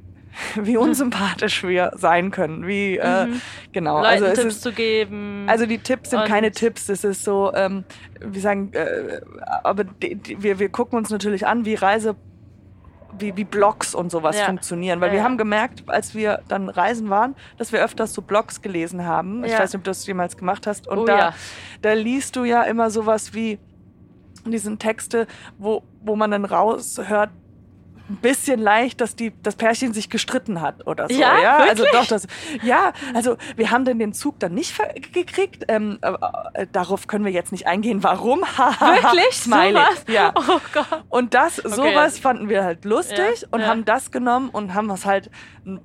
wie unsympathisch wir sein können, wie äh, mhm. genau. Leuten also Tipps ist, zu geben. Also die Tipps sind keine Tipps, es ist so, ähm, wir sagen, äh, aber die, die, wir, wir gucken uns natürlich an, wie Reise wie, wie Blogs und sowas ja. funktionieren. Weil ja, wir haben gemerkt, als wir dann reisen waren, dass wir öfters so Blogs gelesen haben. Ich weiß nicht, ob du das jemals gemacht hast. Und oh, da, da liest du ja immer sowas wie diesen Texte, wo, wo man dann raushört, ein bisschen leicht, dass die, das Pärchen sich gestritten hat oder so. Ja, ja? also doch, das, ja, also wir haben denn den Zug dann nicht gekriegt. Ähm, äh, darauf können wir jetzt nicht eingehen, warum. Wirklich? Smiley. Sowas? Ja. Oh Gott. Und das, okay. sowas fanden wir halt lustig ja, und ja. haben das genommen und haben es halt,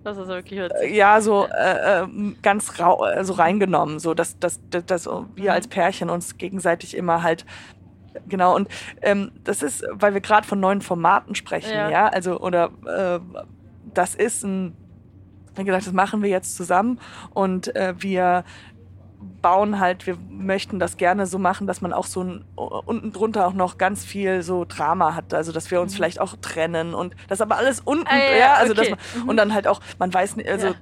das ist wirklich witzig. ja, so äh, äh ganz rau, äh, so reingenommen, so dass, dass, dass, dass wir mhm. als Pärchen uns gegenseitig immer halt genau. Und ähm, das ist, weil wir gerade von neuen Formaten sprechen, ja. ja? Also, oder äh, das ist ein, wie gesagt, das machen wir jetzt zusammen und äh, wir bauen halt, wir möchten das gerne so machen, dass man auch so ein, unten drunter auch noch ganz viel so Drama hat, also dass wir uns mhm. vielleicht auch trennen und das aber alles unten, ah, ja, ja, also okay. dass man, mhm. und dann halt auch, man weiß nicht, also ja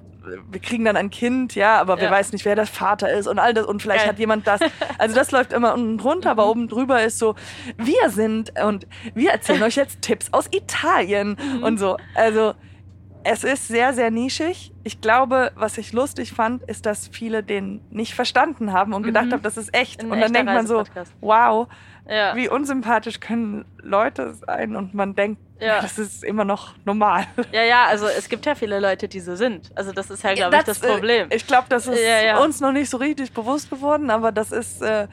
wir kriegen dann ein Kind, ja, aber wir ja. weiß nicht, wer der Vater ist und all das und vielleicht Geil. hat jemand das. Also das läuft immer unten drunter, aber mhm. oben drüber ist so, wir sind und wir erzählen euch jetzt Tipps aus Italien mhm. und so. Also es ist sehr, sehr nischig. Ich glaube, was ich lustig fand, ist, dass viele den nicht verstanden haben und gedacht mhm. haben, das ist echt. Ein und dann denkt man so, wow, ja. wie unsympathisch können Leute sein und man denkt, ja. das ist immer noch normal. Ja, ja, also es gibt ja viele Leute, die so sind. Also das ist ja, glaube ich, das äh, Problem. Ich glaube, das ist ja, ja. uns noch nicht so richtig bewusst geworden, aber das ist. Äh,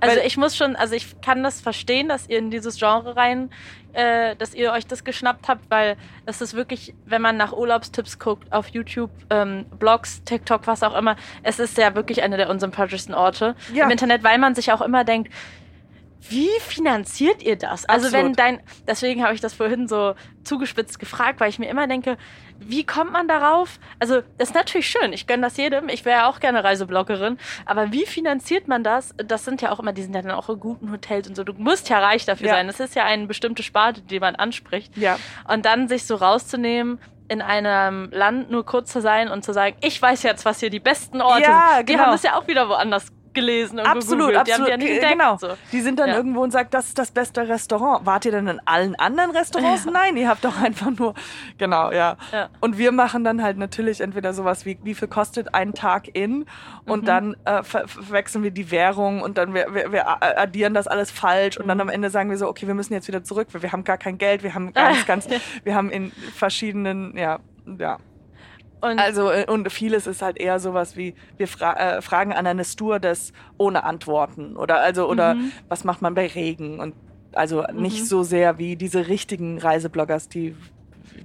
also ich muss schon, also ich kann das verstehen, dass ihr in dieses Genre rein, äh, dass ihr euch das geschnappt habt, weil es ist wirklich, wenn man nach Urlaubstipps guckt auf YouTube, ähm, Blogs, TikTok, was auch immer, es ist ja wirklich einer der unsympathischsten Orte im Internet, weil man sich auch immer denkt, wie finanziert ihr das? Also Absolut. wenn dein, deswegen habe ich das vorhin so zugespitzt gefragt, weil ich mir immer denke, wie kommt man darauf? Also das ist natürlich schön, ich gönne das jedem, ich wäre auch gerne Reisebloggerin, aber wie finanziert man das? Das sind ja auch immer, die sind ja dann auch in guten Hotels und so, du musst ja reich dafür ja. sein, das ist ja eine bestimmte Sparte, die man anspricht. Ja. Und dann sich so rauszunehmen, in einem Land nur kurz zu sein und zu sagen, ich weiß jetzt, was hier die besten Orte ja, sind. Die genau. haben das ja auch wieder woanders gelesen und absolut, gegoogelt. Die absolut, haben die ja nicht entdeckt, genau. So. Die sind dann ja. irgendwo und sagen, das ist das beste Restaurant. Wart ihr denn in allen anderen Restaurants? Ja. Nein, ihr habt doch einfach nur, genau, ja. ja. Und wir machen dann halt natürlich entweder sowas wie, wie viel kostet ein Tag in und mhm. dann äh, ver verwechseln wir die Währung und dann wir, wir, wir addieren das alles falsch und dann am mhm. Ende sagen wir so, okay, wir müssen jetzt wieder zurück, weil wir haben gar kein Geld, wir haben ganz, ganz, wir haben in verschiedenen, ja, ja, und also, äh, und vieles ist halt eher sowas wie, wir fra äh, fragen an eine Stewardess ohne Antworten. Oder also, oder mhm. was macht man bei Regen? Und also mhm. nicht so sehr wie diese richtigen Reisebloggers, die,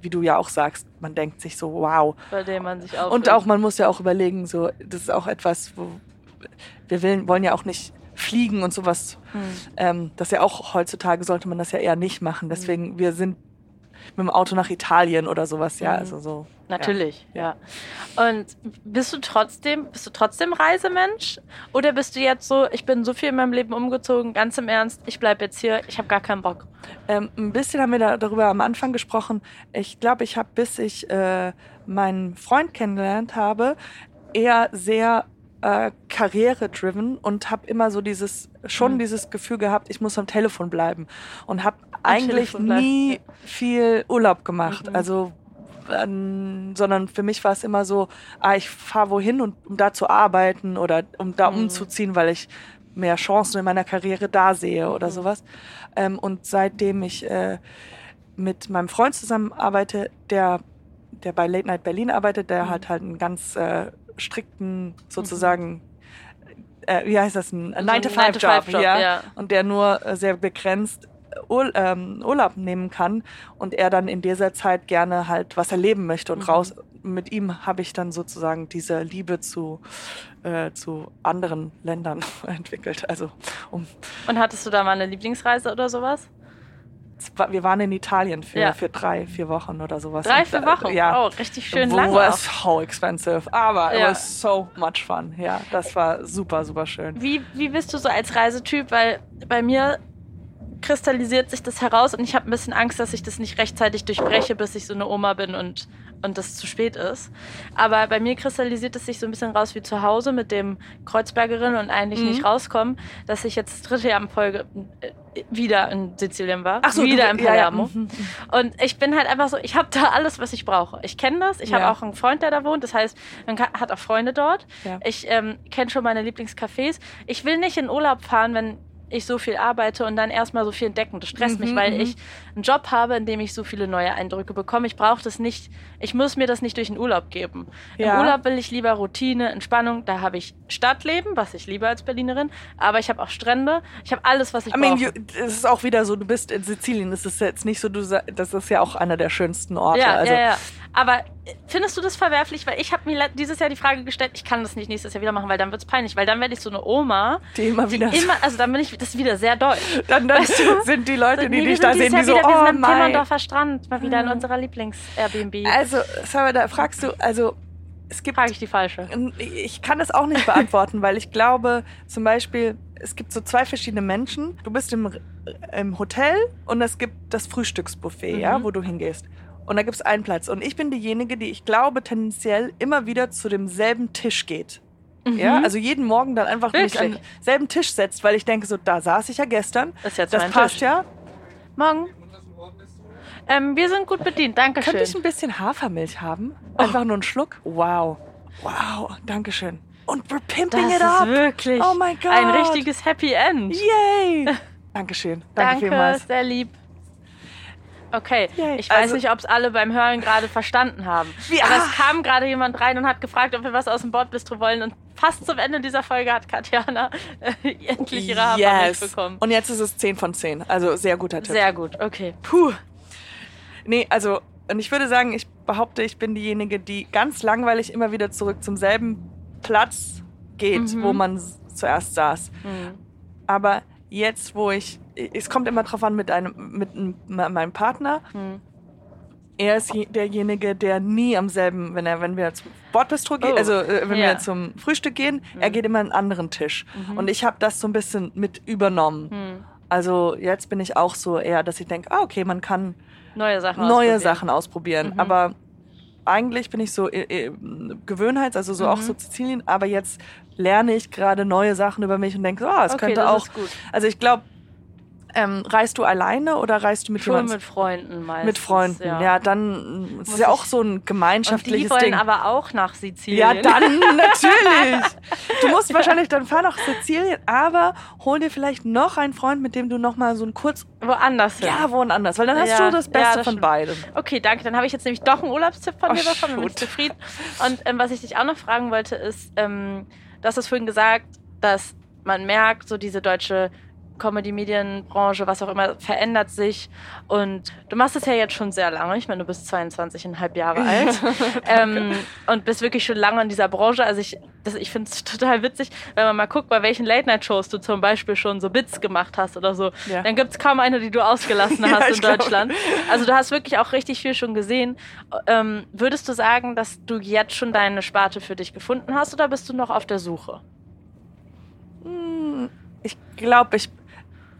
wie du ja auch sagst, man denkt sich so, wow. Bei dem man sich auch. Und auch, man muss ja auch überlegen, so, das ist auch etwas, wo wir will, wollen ja auch nicht fliegen und sowas. Mhm. Ähm, das ja auch heutzutage sollte man das ja eher nicht machen. Deswegen, wir sind mit dem Auto nach Italien oder sowas, ja, mhm. also so. Natürlich, ja. ja. Und bist du trotzdem, bist du trotzdem Reisemensch? Oder bist du jetzt so, ich bin so viel in meinem Leben umgezogen, ganz im Ernst, ich bleibe jetzt hier, ich habe gar keinen Bock? Ähm, ein bisschen haben wir da, darüber am Anfang gesprochen. Ich glaube, ich habe, bis ich äh, meinen Freund kennengelernt habe, eher sehr äh, karriere-driven und habe immer so dieses schon mhm. dieses Gefühl gehabt, ich muss am Telefon bleiben und habe eigentlich nie viel Urlaub gemacht. Mhm. Also ähm, sondern für mich war es immer so, ah, ich fahre wohin und um da zu arbeiten oder um da mhm. umzuziehen, weil ich mehr Chancen in meiner Karriere da sehe oder mhm. sowas. Ähm, und seitdem ich äh, mit meinem Freund zusammenarbeite, der der bei Late Night Berlin arbeitet, der mhm. hat halt einen ganz äh, strikten sozusagen mhm. äh, wie heißt das, ein 9-to-5-Job, ja? ja? Und der nur äh, sehr begrenzt Ur ähm, Urlaub nehmen kann und er dann in dieser Zeit gerne halt was erleben möchte und mhm. raus. Mit ihm habe ich dann sozusagen diese Liebe zu, äh, zu anderen Ländern entwickelt. Also, um und hattest du da mal eine Lieblingsreise oder sowas? Wir waren in Italien für, ja. für drei, vier Wochen oder sowas. Drei, vier Wochen? Ja. Oh, richtig schön lang. Was so expensive. Aber ja. it was so much fun. Ja, das war super, super schön. Wie, wie bist du so als Reisetyp? Weil bei mir kristallisiert sich das heraus und ich habe ein bisschen Angst, dass ich das nicht rechtzeitig durchbreche, bis ich so eine Oma bin und und das zu spät ist. Aber bei mir kristallisiert es sich so ein bisschen raus wie zu Hause mit dem Kreuzbergerin und eigentlich mhm. nicht rauskommen, dass ich jetzt das dritte Jahr in Folge äh, wieder in Sizilien war, Ach so, wieder du, in Palermo. Ja, ja. Und ich bin halt einfach so, ich habe da alles, was ich brauche. Ich kenne das, ich ja. habe auch einen Freund, der da wohnt, das heißt, man hat auch Freunde dort. Ich ähm, kenne schon meine Lieblingscafés. Ich will nicht in Urlaub fahren, wenn ich so viel arbeite und dann erstmal so viel entdecken. Das stresst mhm, mich, weil mhm. ich einen Job habe, in dem ich so viele neue Eindrücke bekomme. Ich brauche das nicht, ich muss mir das nicht durch den Urlaub geben. Ja. Im Urlaub will ich lieber Routine, Entspannung. Da habe ich Stadtleben, was ich liebe als Berlinerin, aber ich habe auch Strände. Ich habe alles, was ich I brauche. Mean, es ist auch wieder so, du bist in Sizilien, das ist jetzt nicht so, du, das ist ja auch einer der schönsten Orte. Ja, also. ja, ja. Aber äh, findest du das verwerflich? Weil ich habe mir dieses Jahr die Frage gestellt, ich kann das nicht nächstes Jahr wieder machen, weil dann wird es peinlich, weil dann werde ich so eine Oma, die immer wieder, die immer, also dann bin ich das ist wieder sehr deutsch. Dann, dann weißt du? sind die Leute, die dich da sehen, die so, wieder, oh wir sind am Timmendorfer Strand, mal wieder in hm. unserer Lieblings-Airbnb. Also, Sarah, da fragst du, also es gibt. Frage ich die falsche. Ich kann das auch nicht beantworten, weil ich glaube, zum Beispiel, es gibt so zwei verschiedene Menschen. Du bist im, im Hotel und es gibt das Frühstücksbuffet, mhm. ja, wo du hingehst. Und da gibt es einen Platz. Und ich bin diejenige, die ich glaube tendenziell immer wieder zu demselben Tisch geht. Mhm. Ja, also jeden Morgen dann einfach Wirklich? mich an denselben Tisch setzt, weil ich denke, so, da saß ich ja gestern. Das, ist jetzt das passt Tisch. ja. Morgen. Ähm, wir sind gut bedient, danke schön. Könnte ich ein bisschen Hafermilch haben? Einfach oh. nur einen Schluck? Wow. Wow, danke schön. Und we're pimping das it up. Das ist wirklich oh my God. ein richtiges Happy End. Yay. Dankeschön. Danke, danke vielmals. sehr lieb. Okay, Yay. ich weiß also, nicht, ob es alle beim Hören gerade verstanden haben. Wie, Aber es kam gerade jemand rein und hat gefragt, ob wir was aus dem Bordbistro wollen. Und fast zum Ende dieser Folge hat Katjana äh, endlich ihre yes. bekommen. Und jetzt ist es 10 von 10. Also sehr guter Tipp. Sehr gut, okay. Puh. Nee, also, und ich würde sagen, ich behaupte, ich bin diejenige, die ganz langweilig immer wieder zurück zum selben Platz geht, mhm. wo man zuerst saß. Mhm. Aber jetzt, wo ich, es kommt immer drauf an mit einem, mit meinem Partner. Mhm. Er ist derjenige, der nie am selben, wenn er, wenn wir zum Bordbistro gehen, oh. also äh, wenn yeah. wir zum Frühstück gehen, er mhm. geht immer an einen anderen Tisch. Mhm. Und ich habe das so ein bisschen mit übernommen. Mhm. Also jetzt bin ich auch so eher, dass ich denke, ah, okay, man kann neue Sachen neue ausprobieren. Sachen ausprobieren. Mhm. Aber eigentlich bin ich so äh, äh, Gewöhnheits, also so mhm. auch so Sizilien, aber jetzt lerne ich gerade neue Sachen über mich und denke, oh, es okay, könnte auch. Also ich glaube, ähm, reist du alleine oder reist du mit Schon jemandem? mit Freunden meistens. Mit Freunden, ja. ja dann ist ja auch so ein gemeinschaftliches und die wollen Ding. aber auch nach Sizilien. Ja, dann natürlich. Du musst wahrscheinlich dann fahren nach Sizilien, aber hol dir vielleicht noch einen Freund, mit dem du noch mal so ein kurz woanders hin. Ja, woanders, weil dann hast ja. du das Beste ja, das von beidem. Okay, danke. Dann habe ich jetzt nämlich doch einen Urlaubstipp von oh, dir bekommen. Bin ich zufrieden. Und ähm, was ich dich auch noch fragen wollte, ist, ähm, du hast es vorhin gesagt, dass man merkt, so diese deutsche Comedy-Medienbranche, was auch immer, verändert sich. Und du machst es ja jetzt schon sehr lange. Ich meine, du bist 22,5 Jahre alt ähm, und bist wirklich schon lange in dieser Branche. Also ich, ich finde es total witzig, wenn man mal guckt, bei welchen Late-Night-Shows du zum Beispiel schon so Bits gemacht hast oder so. Ja. Dann gibt es kaum eine, die du ausgelassen hast ja, in Deutschland. Also du hast wirklich auch richtig viel schon gesehen. Ähm, würdest du sagen, dass du jetzt schon deine Sparte für dich gefunden hast oder bist du noch auf der Suche? Hm, ich glaube, ich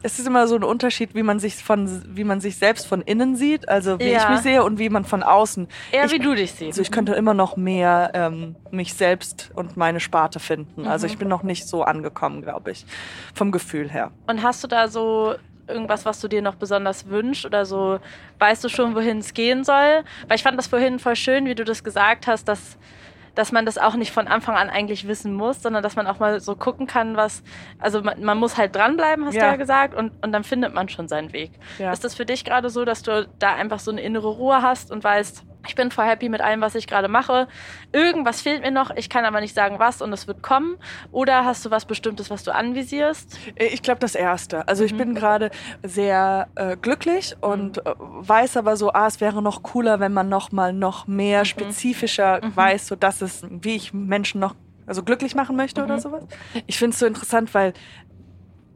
es ist immer so ein Unterschied, wie man sich von, wie man sich selbst von innen sieht, also wie ja. ich mich sehe und wie man von außen. Eher ich, wie du dich siehst. Also ich könnte immer noch mehr ähm, mich selbst und meine Sparte finden. Also mhm. Also ich bin noch nicht so angekommen, glaube ich, vom Gefühl her. Und hast du da so irgendwas, was du dir noch besonders wünschst oder so, weißt du schon, wohin es gehen soll? Weil ich fand das vorhin voll schön, wie du das gesagt hast, dass dass man das auch nicht von Anfang an eigentlich wissen muss, sondern dass man auch mal so gucken kann, was, also man, man muss halt dranbleiben, hast ja. du ja gesagt, und, und dann findet man schon seinen Weg. Ja. Ist das für dich gerade so, dass du da einfach so eine innere Ruhe hast und weißt, ich bin voll happy mit allem, was ich gerade mache. Irgendwas fehlt mir noch, ich kann aber nicht sagen, was und es wird kommen. Oder hast du was Bestimmtes, was du anvisierst? Äh, ich glaube, das Erste. Also ich mhm. bin gerade sehr äh, glücklich und mhm. äh, weiß aber so, ah, es wäre noch cooler, wenn man noch mal noch mehr mhm. spezifischer mhm. weiß, so dass es, wie ich Menschen noch also glücklich machen möchte oder mhm. sowas. Ich finde es so interessant, weil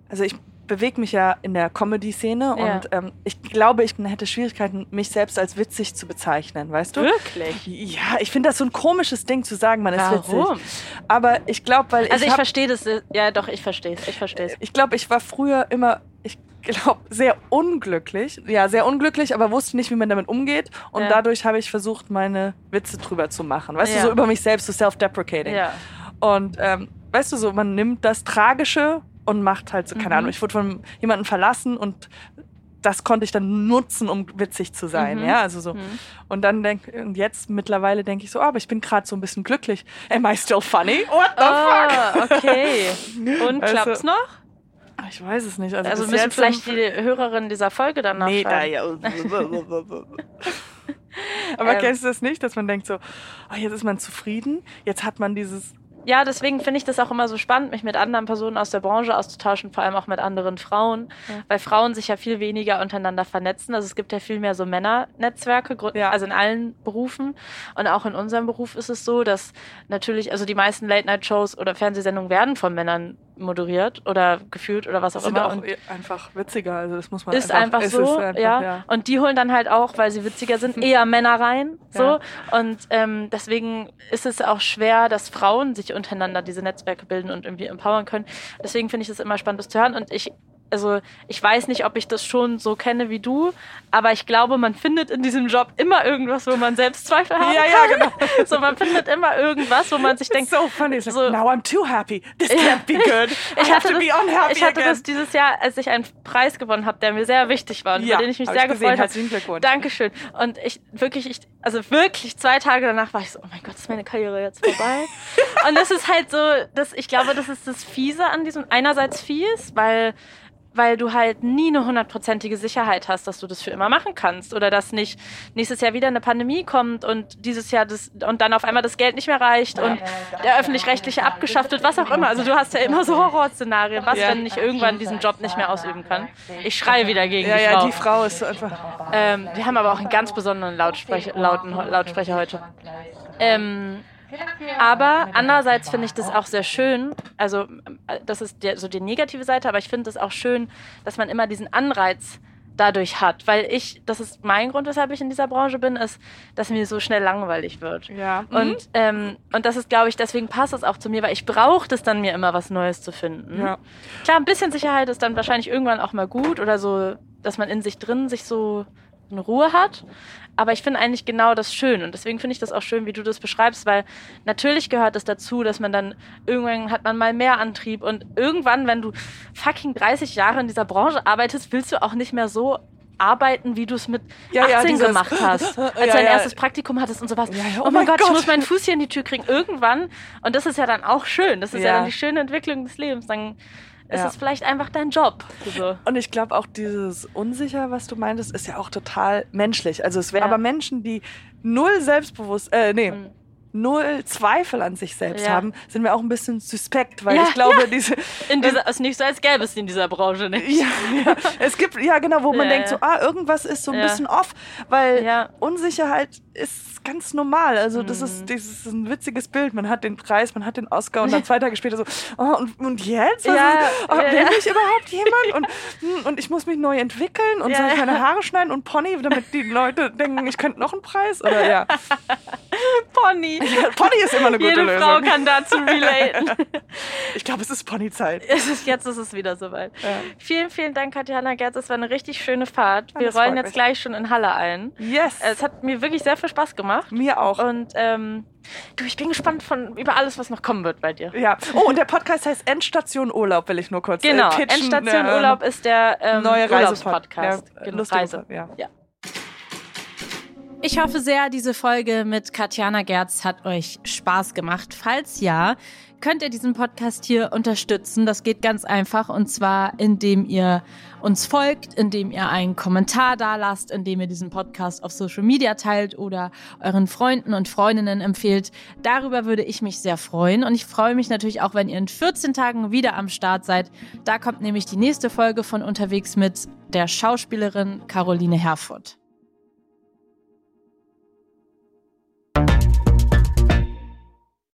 also ich bewege mich ja in der Comedy-Szene ja. und ähm, ich glaube, ich hätte Schwierigkeiten, mich selbst als witzig zu bezeichnen, weißt du? Wirklich? Ja, ich finde das so ein komisches Ding zu sagen, man ist Warum? witzig. Aber ich glaube, weil also ich, ich verstehe das, ja doch, ich verstehe es, ich verstehe es. Ich glaube, ich war früher immer, ich glaube, sehr unglücklich, ja, sehr unglücklich, aber wusste nicht, wie man damit umgeht und ja. dadurch habe ich versucht, meine Witze drüber zu machen, weißt ja. du, so über mich selbst, so self-deprecating. Ja. Und ähm, weißt du, so man nimmt das Tragische und macht halt so, keine mhm. Ahnung, ich wurde von jemandem verlassen und das konnte ich dann nutzen, um witzig zu sein, mhm. ja, also so. Mhm. Und dann denk, und jetzt mittlerweile denke ich so, oh, aber ich bin gerade so ein bisschen glücklich. Am I still funny? What the oh, fuck? okay. Und also, klappt's noch? Ich weiß es nicht. Also, also müssen vielleicht die Hörerin dieser Folge dann nachschauen. Nee, da, ja. aber ähm, kennst du das nicht, dass man denkt so, oh, jetzt ist man zufrieden, jetzt hat man dieses ja, deswegen finde ich das auch immer so spannend, mich mit anderen Personen aus der Branche auszutauschen, vor allem auch mit anderen Frauen, ja. weil Frauen sich ja viel weniger untereinander vernetzen. Also es gibt ja viel mehr so Männernetzwerke, ja. also in allen Berufen. Und auch in unserem Beruf ist es so, dass natürlich, also die meisten Late-Night-Shows oder Fernsehsendungen werden von Männern moderiert oder gefühlt oder was auch Sind immer. Auch und einfach witziger, also das muss man ist einfach, einfach so, einfach, ja. ja. Und die holen dann halt auch, weil sie witziger sind, eher Männer rein, so. Ja. Und ähm, deswegen ist es auch schwer, dass Frauen sich untereinander diese Netzwerke bilden und irgendwie empowern können. Deswegen finde ich es immer spannend, das zu hören. Und ich also ich weiß nicht, ob ich das schon so kenne wie du, aber ich glaube, man findet in diesem Job immer irgendwas, wo man Selbstzweifel hat. Ja, ja, genau. So, man findet immer irgendwas, wo man sich denkt, so funny. So, like, now I'm too happy. This can't be good. I ich hatte, das, ich hatte das dieses Jahr, als ich einen Preis gewonnen habe, der mir sehr wichtig war und ja, über den ich mich sehr ich gefreut habe. Dankeschön. Und ich wirklich, ich, also wirklich zwei Tage danach war ich so, oh mein Gott, ist meine Karriere jetzt vorbei? und das ist halt so, dass ich glaube, das ist das Fiese an diesem einerseits fies, weil weil du halt nie eine hundertprozentige Sicherheit hast, dass du das für immer machen kannst oder dass nicht nächstes Jahr wieder eine Pandemie kommt und dieses Jahr das und dann auf einmal das Geld nicht mehr reicht und der öffentlich-rechtliche abgeschafft wird, was auch immer. Also du hast ja immer so Horrorszenarien. Was, ja. wenn ich irgendwann diesen Job nicht mehr ausüben kann? Ich schreie wieder gegen ja, die Frau. Ja, die Frau ist einfach... Ähm, wir haben aber auch einen ganz besonderen Lautsprecher, lauten Lautsprecher heute. Ähm, aber andererseits finde ich das auch sehr schön. Also, das ist der, so die negative Seite, aber ich finde es auch schön, dass man immer diesen Anreiz dadurch hat. Weil ich, das ist mein Grund, weshalb ich in dieser Branche bin, ist, dass mir so schnell langweilig wird. Ja. Mhm. Und, ähm, und das ist, glaube ich, deswegen passt es auch zu mir, weil ich brauche das dann mir immer was Neues zu finden. Ja. Klar, ein bisschen Sicherheit ist dann wahrscheinlich irgendwann auch mal gut oder so, dass man in sich drin sich so eine Ruhe hat. Aber ich finde eigentlich genau das schön. Und deswegen finde ich das auch schön, wie du das beschreibst, weil natürlich gehört es dazu, dass man dann irgendwann hat man mal mehr Antrieb und irgendwann, wenn du fucking 30 Jahre in dieser Branche arbeitest, willst du auch nicht mehr so arbeiten, wie du es mit ja, 18 ja, gemacht hast, als ja, du dein erstes Praktikum hattest und sowas. Ja, oh, mein Gott, ich muss meinen Fuß hier in die Tür kriegen. Irgendwann, und das ist ja dann auch schön, das ist ja, Ja. dann die schöne Entwicklung des Lebens, dann ist Ja. es vielleicht einfach dein Job. So. Und ich glaube auch dieses Unsicher, was du meintest, ist ja auch total menschlich. Also es wäre Ja. aber Menschen, die null Selbstbewusst, äh, nee, Mhm. null Zweifel an sich selbst Ja. haben, sind wir auch ein bisschen suspekt, weil Ja, ich glaube, ja. diese In dieser, ist nicht so, als gäbe es in dieser Branche nicht. ja, ja, es gibt ja genau, wo man denkt so, ah, irgendwas ist so ein bisschen off, weil. Unsicherheit ist ganz normal. Also das Mhm. ist, das ist ein witziges Bild. Man hat den Preis, man hat den Oscar und dann zwei Tage später so, oh, und, und jetzt? Was Ja, oh, ja, will ja. mich überhaupt jemand? Und, hm, und ich muss mich neu entwickeln und Ja, soll ich meine Haare schneiden und Pony, damit die Leute denken, ich könnte noch einen Preis? Oder ja. Pony. Pony ist immer eine gute Jede Lösung. Frau kann dazu relaten. ich glaube, es ist Ponyzeit. Jetzt ist es wieder soweit. Vielen, vielen Dank, Katjana Gerz. Es war eine richtig schöne Fahrt. Wir rollen jetzt mich. gleich schon in Halle ein. Yes. Es hat mir wirklich sehr viel Spaß gemacht. Mir auch. Und ähm, du, ich bin gespannt von über alles, was noch kommen wird bei dir. Ja. Oh, und der Podcast heißt Endstation Urlaub, will ich nur kurz Genau. äh, pitchen. Endstation Ähm, Urlaub ist der ähm, neue Urlaubspodcast. Ja, Genau, Reise. Ja. Ja. Ich hoffe sehr, diese Folge mit Katjana Gerz hat euch Spaß gemacht. Falls ja, könnt ihr diesen Podcast hier unterstützen. Das geht ganz einfach und zwar, indem ihr uns folgt, indem ihr einen Kommentar da lasst, indem ihr diesen Podcast auf Social Media teilt oder euren Freunden und Freundinnen empfehlt. Darüber würde ich mich sehr freuen und ich freue mich natürlich auch, wenn ihr in 14 Tagen wieder am Start seid. Da kommt nämlich die nächste Folge von Unterwegs mit der Schauspielerin Caroline Herfurth.